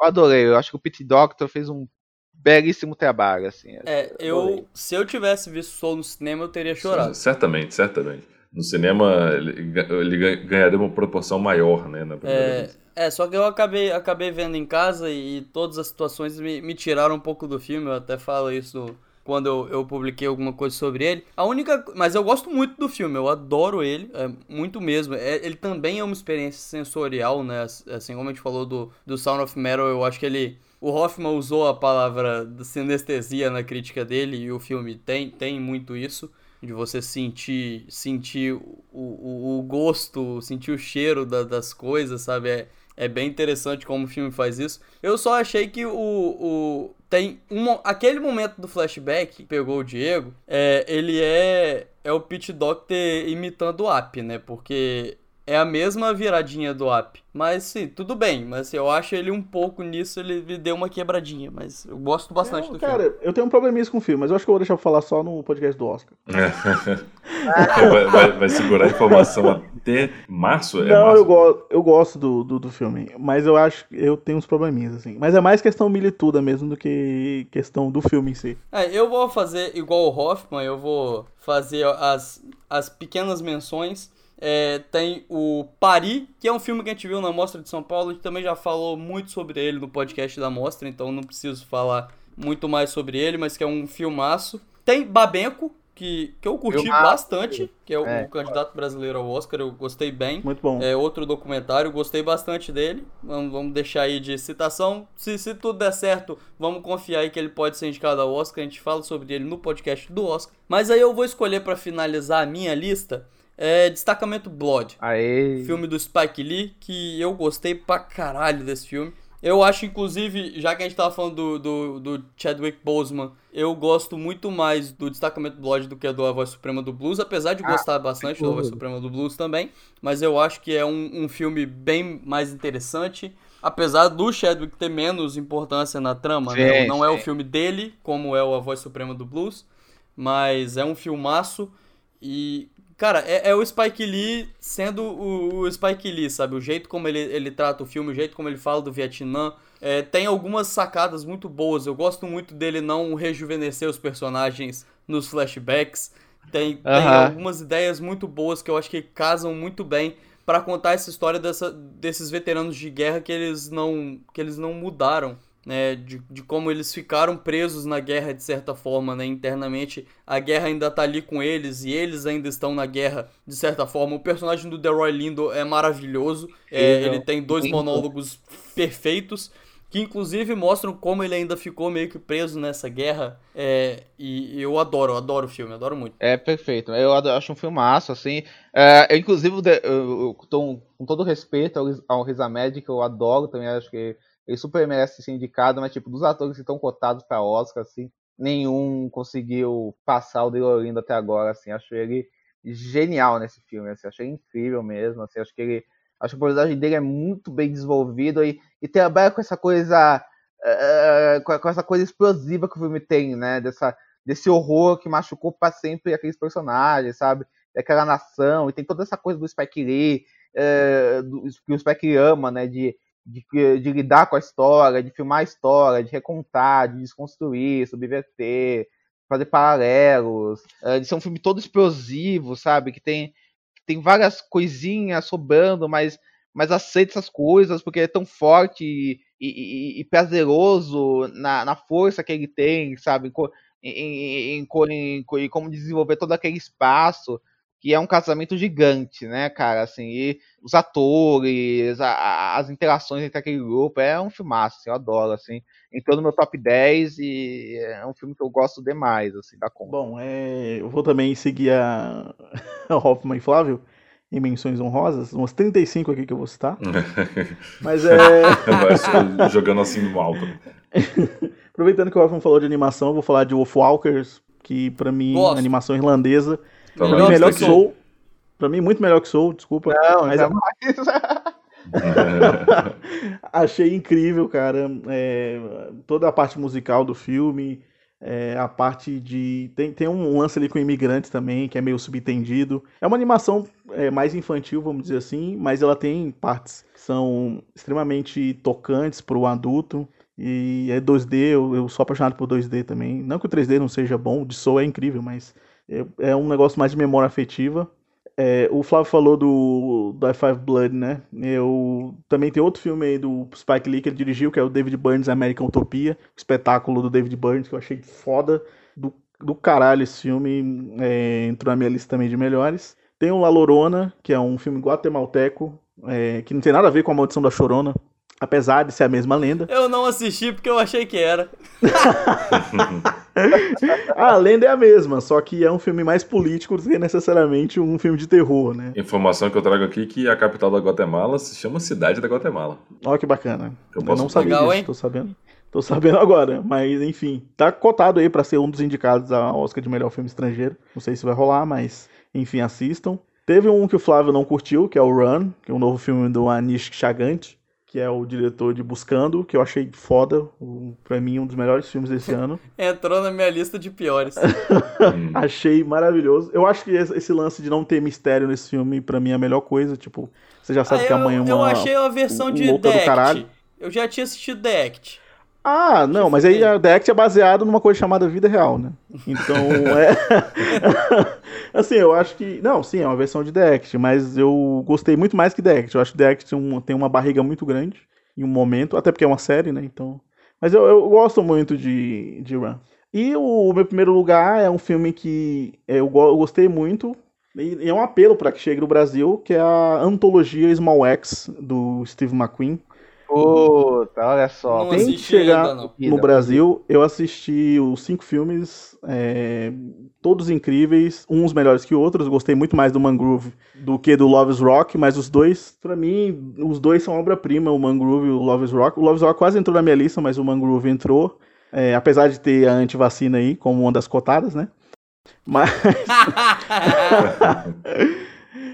adorei. Eu acho que o Pete Doctor fez um belíssimo trabalho, assim. É, eu, se eu tivesse visto Soul no cinema, eu teria chorado. Certamente, certamente no cinema ele, ele ganharia uma proporção maior, né? Na é, vez. é, só que eu acabei, acabei vendo em casa e todas as situações me, me tiraram um pouco do filme. Eu até falo isso quando eu, eu publiquei alguma coisa sobre ele. A única. Mas eu gosto muito do filme, eu adoro ele, é, muito mesmo. É, ele também é uma experiência sensorial, né? Assim como a gente falou do, do Sound of Metal, eu acho que ele. O Hoffman usou a palavra sinestesia na crítica dele e o filme tem, tem muito isso de você sentir sentir o, o, o gosto, sentir o cheiro da, das coisas, sabe? É, é bem interessante como o filme faz isso. Eu só achei que o, o tem um, aquele momento do flashback que pegou o Diego, é, ele é é o Pete Doctor imitando o App, né? Porque é a mesma viradinha do Up. Mas sim, tudo bem. Mas eu acho ele um pouco nisso, ele, ele deu uma quebradinha. Mas eu gosto bastante Eu, do cara, filme. eu tenho um probleminha com o filme, mas eu acho que eu vou deixar pra falar só no podcast do Oscar. vai, vai- vai segurar a informação até março? É não, março? eu, go eu gosto do, do, do filme, mas eu acho que eu tenho uns probleminhas, assim. Mas é mais questão milituda mesmo do que questão do filme em si. É, eu vou fazer igual o Hoffman, eu vou fazer as, as pequenas menções. É, tem o Paris, que é um filme que a gente viu na Mostra de São Paulo, a gente também já falou muito sobre ele no podcast da Mostra, então não preciso falar muito mais sobre ele, mas que é um filmaço. Tem Babenco, que, que eu curti Filmaço. bastante, que é o, É. o candidato brasileiro ao Oscar, eu gostei bem. Muito bom. É outro documentário, gostei bastante dele. Vamos, vamos deixar aí de citação. Se, se tudo der certo, vamos confiar aí que ele pode ser indicado ao Oscar. A gente fala sobre ele no podcast do Oscar. Mas aí eu vou escolher pra finalizar a minha lista é Destacamento Blood. Aê. Filme do Spike Lee, que eu gostei pra caralho desse filme. Eu acho, inclusive, já que a gente tava falando do, do, do Chadwick Boseman, eu gosto muito mais do Destacamento Blood do que do A Voz Suprema do Blues, apesar de Ah, gostar bastante do A Voz. Suprema do Blues também. Mas eu acho que é um, um filme bem mais interessante. Apesar do Chadwick ter menos importância na trama, né? Não é o filme dele, como é o A Voz Suprema do Blues. Mas é um filmaço. E, cara, é, é o Spike Lee sendo o, o Spike Lee, sabe? O jeito como ele, ele trata o filme, o jeito como ele fala do Vietnã. É, tem algumas sacadas muito boas. Eu gosto muito dele não rejuvenescer os personagens nos flashbacks. Tem, tem Aham. algumas ideias muito boas que eu acho que casam muito bem pra contar essa história dessa, desses veteranos de guerra que eles não, que eles não mudaram. Né, de, de como eles ficaram presos na guerra de certa forma, né, internamente a guerra ainda tá ali com eles e eles ainda estão na guerra de certa forma. O personagem do Delroy Lindo é maravilhoso, é, ele tem dois monólogos perfeitos que inclusive mostram como ele ainda ficou meio que preso nessa guerra. É, e eu adoro, eu adoro o filme, adoro muito. É perfeito. Eu ado- acho um filmaço, assim. É, eu, inclusive, eu, eu tô, com todo respeito ao, ao Riz Ahmed, que eu adoro também, acho que ele super merece ser indicado, mas, tipo, dos atores que estão cotados pra Oscar, assim, nenhum conseguiu passar o Delroy Lindo até agora, assim. Acho ele genial nesse filme, assim. Incrível mesmo, assim. Acho que ele... Acho que a personagem dele é muito bem desenvolvido e, e trabalha com essa coisa... eh, com, com essa coisa explosiva que o filme tem, né? Dessa, desse horror que machucou pra sempre aqueles personagens, sabe? Daquela nação, e tem toda essa coisa do Spike Lee, eh, do- que o Spike ama, né? De, de, de lidar com a história, de filmar a história, de recontar, de desconstruir, subverter, fazer paralelos, eh, de ser um filme todo explosivo, sabe? Que tem, que tem várias coisinhas sobrando, mas, mas aceita essas coisas porque é tão forte e, e- e- prazeroso na, na força que ele tem, sabe? Em, em- em em como desenvolver todo aquele espaço que é um casamento gigante, né, cara? Assim, e os atores, a- a- as interações entre aquele grupo, é um filmaço, assim, eu adoro, assim. Entrou no meu top 10 e é um filme que eu gosto demais, assim, da conta. Bom, é, eu vou também seguir a, a Hoffman e Flávio em menções honrosas, umas 35 aqui que eu vou citar. Mas é. Vai jogando assim no alto. Aproveitando que o Hoffman falou de animação, eu vou falar de Wolfwalkers, que pra mim, Gosto. animação irlandesa. Pra mim, lá, melhor tá que. Soul. Pra mim, muito melhor que Soul, desculpa. Não, mas jamais. Achei incrível, cara. É, toda a parte musical do filme, é, a parte de. Tem, tem um lance ali com imigrantes também, que é meio subentendido. É uma animação é, mais infantil, vamos dizer assim, mas ela tem partes que são extremamente tocantes pro adulto. E é 2D, eu, eu sou apaixonado por 2D também. Não que o 3D não seja bom, o de Soul é incrível, mas é, é um negócio mais de memória afetiva. É, o Flávio falou do, do Five Blood, né? Eu também tem outro filme aí do Spike Lee que ele dirigiu, que é o David Burns American Utopia, espetáculo do David Burns, que eu achei foda do, do caralho esse filme, é, entrou na minha lista também de melhores. Tem o La Lorona, que é um filme guatemalteco, é, que não tem nada a ver com a Maldição da Chorona, apesar de ser a mesma lenda. Eu não assisti porque eu achei que era. A lenda é a mesma, só que é um filme mais político do que necessariamente um filme de terror, né? Informação que eu trago aqui que a capital da Guatemala se chama Cidade da Guatemala. Olha que bacana. Eu Eu, posso não sabia Legal, disso, hein? tô sabendo. Tô sabendo agora, mas enfim. Tá cotado aí pra ser um dos indicados a Oscar de melhor filme estrangeiro. Não sei se vai rolar, mas enfim, assistam. Teve um que o Flávio não curtiu, que é o Run, que é um novo filme do Anish Chagant, que é o diretor de Buscando, que eu achei foda, um, pra mim um dos melhores filmes desse ano. Entrou na minha lista de piores. achei maravilhoso. Eu acho que esse lance de não ter mistério nesse filme, pra mim, é a melhor coisa. Tipo, você já sabe Ah, que eu- amanhã é uma. Eu achei a versão de The Act. caralho. Eu já tinha assistido The Act. Ah, não, mas aí a The Act é baseado numa coisa chamada vida real, né? Então, é. assim, eu acho que. Não, sim, é uma versão de The Act, mas eu gostei muito mais que The Act. Eu acho que The Act tem, um- uma barriga muito grande em um momento, até porque é uma série, né? Então. Mas eu, eu gosto muito de, de Run. E o, meu primeiro lugar é um filme que eu, go- eu gostei muito. E, e é um apelo para que chegue no Brasil, que é a antologia Small X do Steve McQueen. Puta, olha só. Não tem que chegar ainda, não. no Brasil. Eu assisti os cinco filmes, é, todos incríveis, uns melhores que outros. Gostei muito mais do Mangrove do que do Love's Rock, mas os dois, pra mim, os dois são obra-prima, o Mangrove e o Love's Rock. O Love's Rock quase entrou na minha lista, mas o Mangrove entrou. é, apesar de ter a antivacina aí como uma das cotadas, né? Mas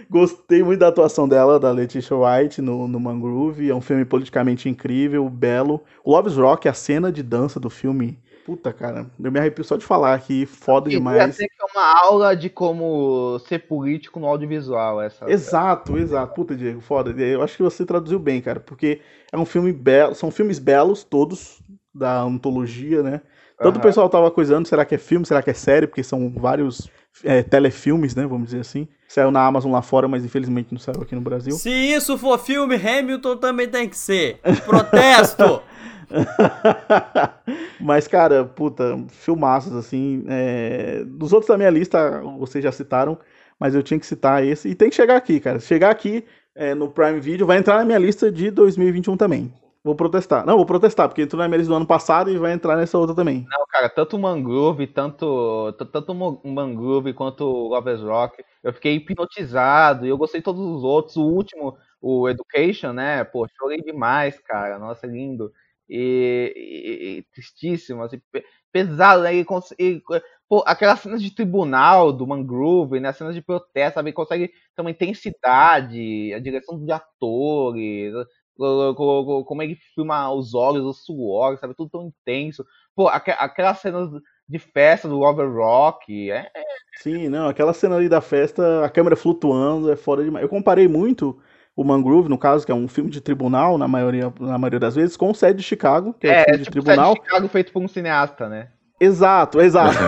Gostei muito da atuação dela, da Letitia White, no, no Mangrove. É um filme politicamente incrível, belo. O Love's Rock, a cena de dança do filme. Puta, cara, eu me arrepio só de falar aqui, foda demais. ter que é uma aula de como ser político no audiovisual. Essa, Exato, exato. Puta, Diego, foda. Eu acho que você traduziu bem, cara, porque é um filme belo, são filmes belos, todos, da antologia, né? Todo o Aham. pessoal tava coisando, será que é filme, será que é série, porque são vários é, telefilmes, né, vamos dizer assim. Saiu na Amazon lá fora, mas infelizmente não saiu aqui no Brasil. Se isso for filme, Hamilton também tem que ser. Protesto! Mas, cara, puta, filmaços, assim. é, Dos outros da minha lista, vocês já citaram, mas eu tinha que citar esse. E tem que chegar aqui, cara. Chegar aqui é, no Prime Video, vai entrar na minha lista de 2021 também. Vou protestar. Não, vou protestar, porque entrou na minha lista do ano passado e vai entrar nessa outra também. Não, cara, tanto o Mangrove, tanto, tanto o Mangrove quanto o Lovers Rock, eu fiquei hipnotizado e eu gostei de todos os outros. O último, o Education, né? Pô, chorei demais, cara. Nossa, lindo. E, e- e tristíssimo, assim, pe- pesado, né? E, e, pô, aquelas cenas de tribunal do Mangrove, né? As cenas de protesto, sabe? Consegue ter uma intensidade, a direção de atores, como ele filma os olhos, o suor, sabe? Tudo tão intenso. Pô, aque- aquelas cenas de festa do Robert Rock, é, Sim, não, aquela cena ali da festa, a câmera flutuando, é foda demais. Eu comparei muito o Mangrove, no caso, que é um filme de tribunal, na maioria, na maioria das vezes, com o Sede de Chicago, que é, um é, filme de tipo tribunal. Sete de Chicago feito por um cineasta, né? Exato, exato.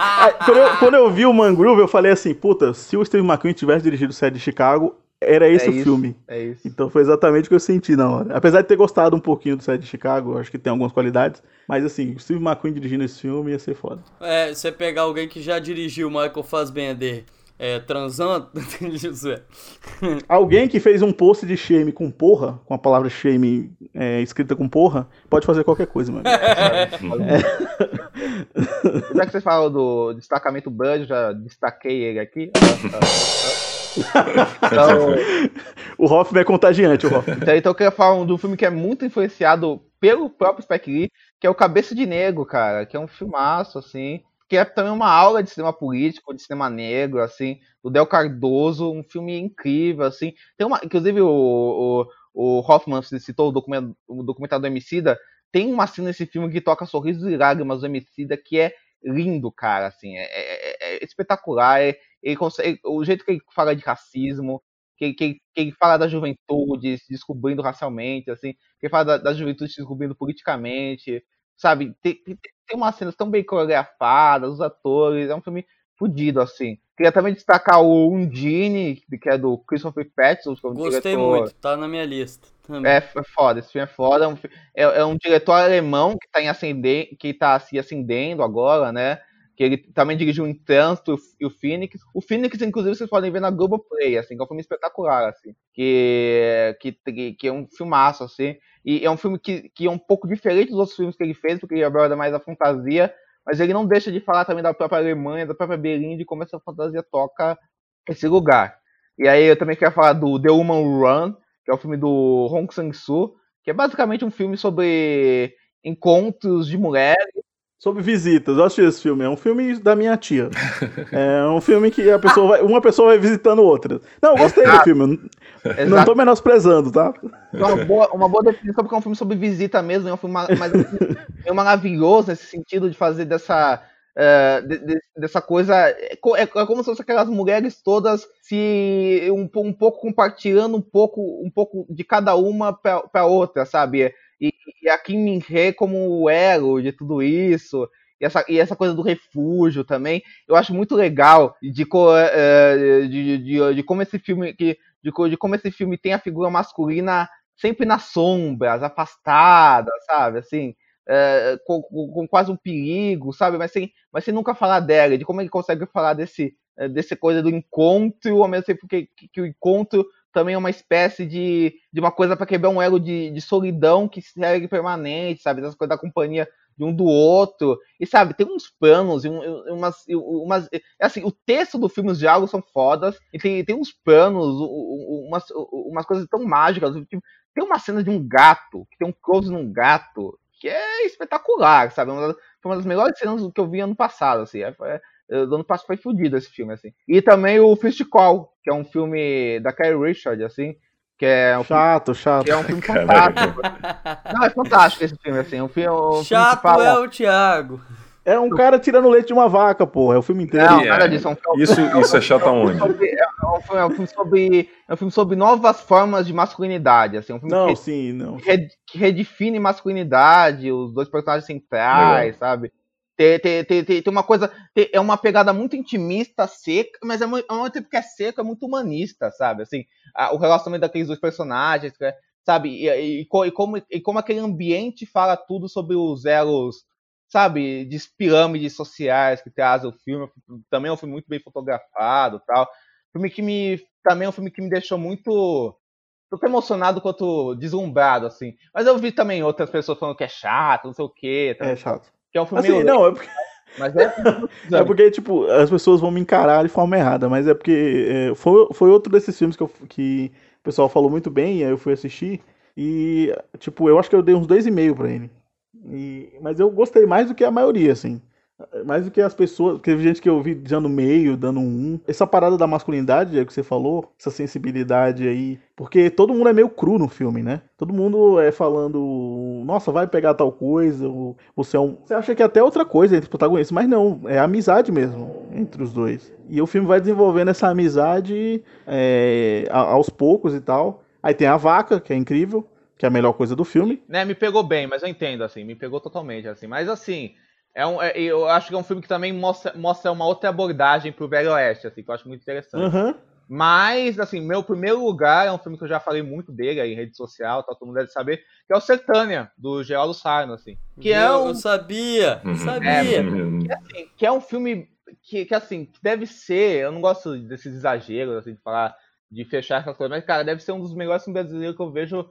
Aí, quando, eu, quando eu vi o Mangrove, eu falei assim, puta, se o Steve McQueen tivesse dirigido o Sede de Chicago, era esse É o isso. filme. É isso. Então foi exatamente o que eu senti na hora. Apesar de ter gostado um pouquinho do Sede de Chicago, acho que tem algumas qualidades, mas assim, o Steve McQueen dirigindo esse filme ia ser foda. É, você pegar alguém que já dirigiu Michael Fassbender é, transando, é. Alguém que fez um post de shame com porra, com a palavra shame é, escrita com porra, pode fazer qualquer coisa, mano. Já que vocês falam do destacamento Bud, já destaquei ele aqui. Então, O Hoffman é contagiante, o Hoffman. então, então eu queria falar de um filme que é muito influenciado pelo próprio Spike Lee, que é o Cabeça de Negro, cara, que é um filmaço, assim, que é também uma aula de cinema político, de cinema negro, assim, do Del Cardoso, um filme incrível, assim. Tem uma, inclusive o, o, o Hoffman citou o documentário, o documentário do Emicida, tem uma cena nesse filme que toca Sorrisos e Lágrimas do Emicida, que é lindo, cara, assim, é, é- é espetacular, é- ele consegue, o jeito que ele fala de racismo, que, que, que ele fala da juventude se descobrindo racialmente, assim, que ele fala da, da juventude se descobrindo politicamente, sabe? Tem, tem, tem umas cenas tão bem coreografadas, os atores, é um filme fudido, assim. Queria também destacar o Undine, que é do Christopher Pattinson, que é um Gostei diretor... muito, tá na minha lista. também. É, é foda, esse filme é foda. É um, é, é um diretor alemão que tá, em ascender, que tá se ascendendo agora, né? Que ele também dirigiu o Trânsito e o Phoenix. O Phoenix, inclusive, vocês podem ver na Globoplay, assim, que é um filme espetacular, assim. Que, que, que é um filmaço, assim. E é um filme que, que é um pouco diferente dos outros filmes que ele fez, porque ele aborda mais a fantasia, mas ele não deixa de falar também da própria Alemanha, da própria Berlim, de como essa fantasia toca esse lugar. E aí eu também queria falar do The Woman Run, que é o filme do Hong Sang-soo, que é basicamente um filme sobre encontros de mulheres Sobre visitas, eu assisti esse filme. É um filme da minha tia. É um filme que a pessoa vai, uma pessoa vai visitando outra. Não, eu gostei Exato. do filme. Exato. Não tô menosprezando, tá? Uma boa, uma boa definição, porque é um filme sobre visita mesmo. É um filme mais, é maravilhoso nesse sentido de fazer dessa. Uh, de, de, dessa coisa. É, é, como se fossem aquelas mulheres todas se um, um pouco compartilhando um pouco, um pouco de cada uma para outra, sabe? E, e a Kim Min-hee como o elo de tudo isso, e essa, e essa coisa do refúgio também, eu acho muito legal de, uh, de, de, de, como esse filme que de, de como esse filme tem a figura masculina sempre nas sombras, afastada, sabe, assim, uh, com, com, quase um perigo, sabe, mas sem, mas sem nunca falar dela, de como ele consegue falar desse, desse coisa do encontro, ao mesmo tempo que, que, que o encontro também é uma espécie de, de uma coisa para quebrar um elo de, de solidão que segue permanente, sabe? Essa coisa da companhia de um do outro. E sabe, tem uns planos e umas, umas. Assim, o texto do filme, os diálogos são fodas. E tem, tem uns planos, umas, umas coisas tão mágicas. Tipo, tem uma cena de um gato, que tem um close num gato, que é espetacular, sabe? Uma das, foi uma das melhores cenas que eu vi ano passado, assim. É, é, do ano passado foi fodido esse filme, assim. E também o Fist Call, que é um filme da Carrie Richard, assim, que é um chato, filme, chato. Que é um filme fantástico. Não, é fantástico esse filme, assim. Um filme, um chato filme fala... é o Thiago. É um cara tirando leite de uma vaca, porra. É o filme inteiro. Não, nada disso. É um filme, isso, é isso é chato aonde? É um, filme, é um sobre. É um filme sobre novas formas de masculinidade. Assim, um filme não, que, sim, não. Que, que redefine masculinidade, os dois personagens centrais, Legal. sabe? Tem, tem, tem, tem, uma coisa. É uma pegada muito intimista, seca, mas é ao mesmo tempo que é seco, é muito humanista, sabe? Assim, a, o relacionamento daqueles dois personagens, é, sabe? E, e, e, como, e como aquele ambiente fala tudo sobre os elos, sabe? De pirâmides sociais que traz o filme. Também é um filme muito bem fotografado tal. Filme que me. Também é um filme que me deixou muito. Tão emocionado quanto deslumbrado, assim. Mas eu vi também outras pessoas falando que é chato, não sei o quê. É chato. Que é um filme assim, não, é porque... Mas é... é porque, tipo, as pessoas vão me encarar de forma errada, mas é porque é, foi, foi outro desses filmes que, eu, que o pessoal falou muito bem, e aí eu fui assistir, e, tipo, eu acho que eu dei uns dois e meio pra ele. E, mas eu gostei mais do que a maioria, assim. Mais do que as pessoas. Teve gente que eu vi dando meio, dando um. Essa parada da masculinidade, é que você falou, essa sensibilidade aí. Porque todo mundo é meio cru no filme, né? Todo mundo é falando, nossa, vai pegar tal coisa, você é um. Você acha que é até outra coisa entre os protagonistas, mas não, é amizade mesmo entre os dois. E o filme vai desenvolvendo essa amizade é, aos poucos e tal. Aí tem a vaca, que é incrível, que é a melhor coisa do filme. Né, me pegou bem, mas eu entendo, assim, me pegou totalmente, assim. Mas assim. É um, é, eu acho que é um filme que também mostra, mostra uma outra abordagem pro Velho Oeste, assim, que eu acho muito interessante. Uhum. Mas, assim, meu primeiro lugar é um filme que eu já falei muito dele aí em rede social, tá, todo mundo deve saber, que é o Sertânia, do Geraldo Sarno, assim. Que é um... Eu sabia, uhum. sabia. É, que, assim, que, é um filme que, que, assim, que deve ser, eu não gosto desses exageros, assim, de falar, de fechar essas coisas, mas, cara, deve ser um dos melhores filmes brasileiros que eu vejo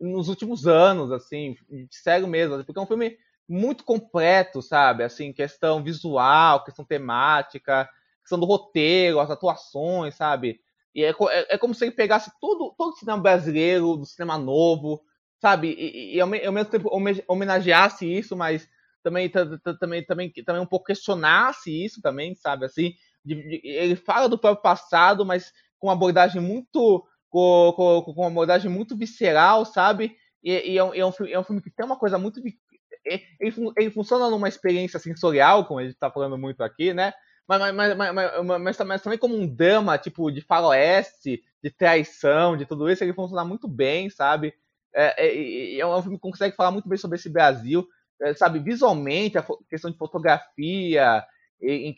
nos últimos anos, assim, sério mesmo, assim, porque é um filme muito completo, sabe? Assim, questão visual, questão temática, questão do roteiro, as atuações, sabe? E é, é, é como se ele pegasse todo, todo o cinema brasileiro, do cinema novo, sabe? E, e, ao, mesmo tempo homenageasse isso, mas também, também, também, também um pouco questionasse isso também, sabe? Assim, de, de, ele fala do próprio passado, mas com uma abordagem muito com, com, com uma abordagem muito visceral, sabe? E, e é, um, é, um, é um filme que tem uma coisa muito ele, ele funciona numa experiência sensorial, como a gente está falando muito aqui, né? Mas, mas, mas, mas, também como um drama, tipo, de faroeste, de traição, de tudo isso, ele funciona muito bem, sabe? É, é, é um filme que consegue falar muito bem sobre esse Brasil, é, sabe? Visualmente, a questão de fotografia, em,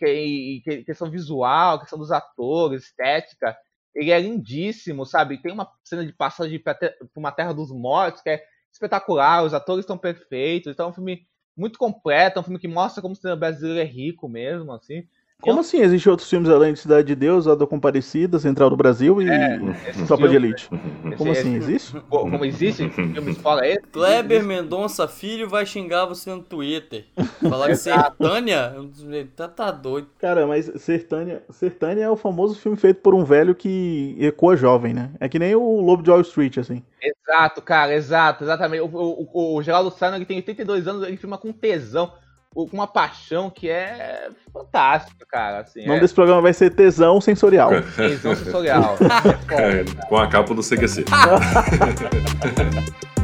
questão visual, questão dos atores, estética, ele é lindíssimo, sabe? Tem uma cena de passagem para uma terra dos mortos que é espetacular, os atores estão perfeitos, então é um filme muito completo, é um filme que mostra como o cinema brasileiro é rico mesmo, assim. Como assim? Existem outros filmes além de Cidade de Deus, A do Comparecida, Central do Brasil e é, Tropa de Elite? Como assim? Existe? Como existe filmes fora esse? Kleber Mendonça Filho vai xingar você no Twitter. Falar de Sertânia? Tá, tá doido. Cara, mas Sertânia, Sertânia é o famoso filme feito por um velho que ecoa jovem, né? É que nem o Lobo de Wall Street, assim. Exato, cara, exato, exatamente. O, o, o, Geraldo Sano, ele tem 82 anos, ele filma com tesão uma paixão que é fantástica, cara. Assim, O nome é desse programa vai ser Tesão Sensorial. tesão sensorial. É foda. Com a capa do CQC.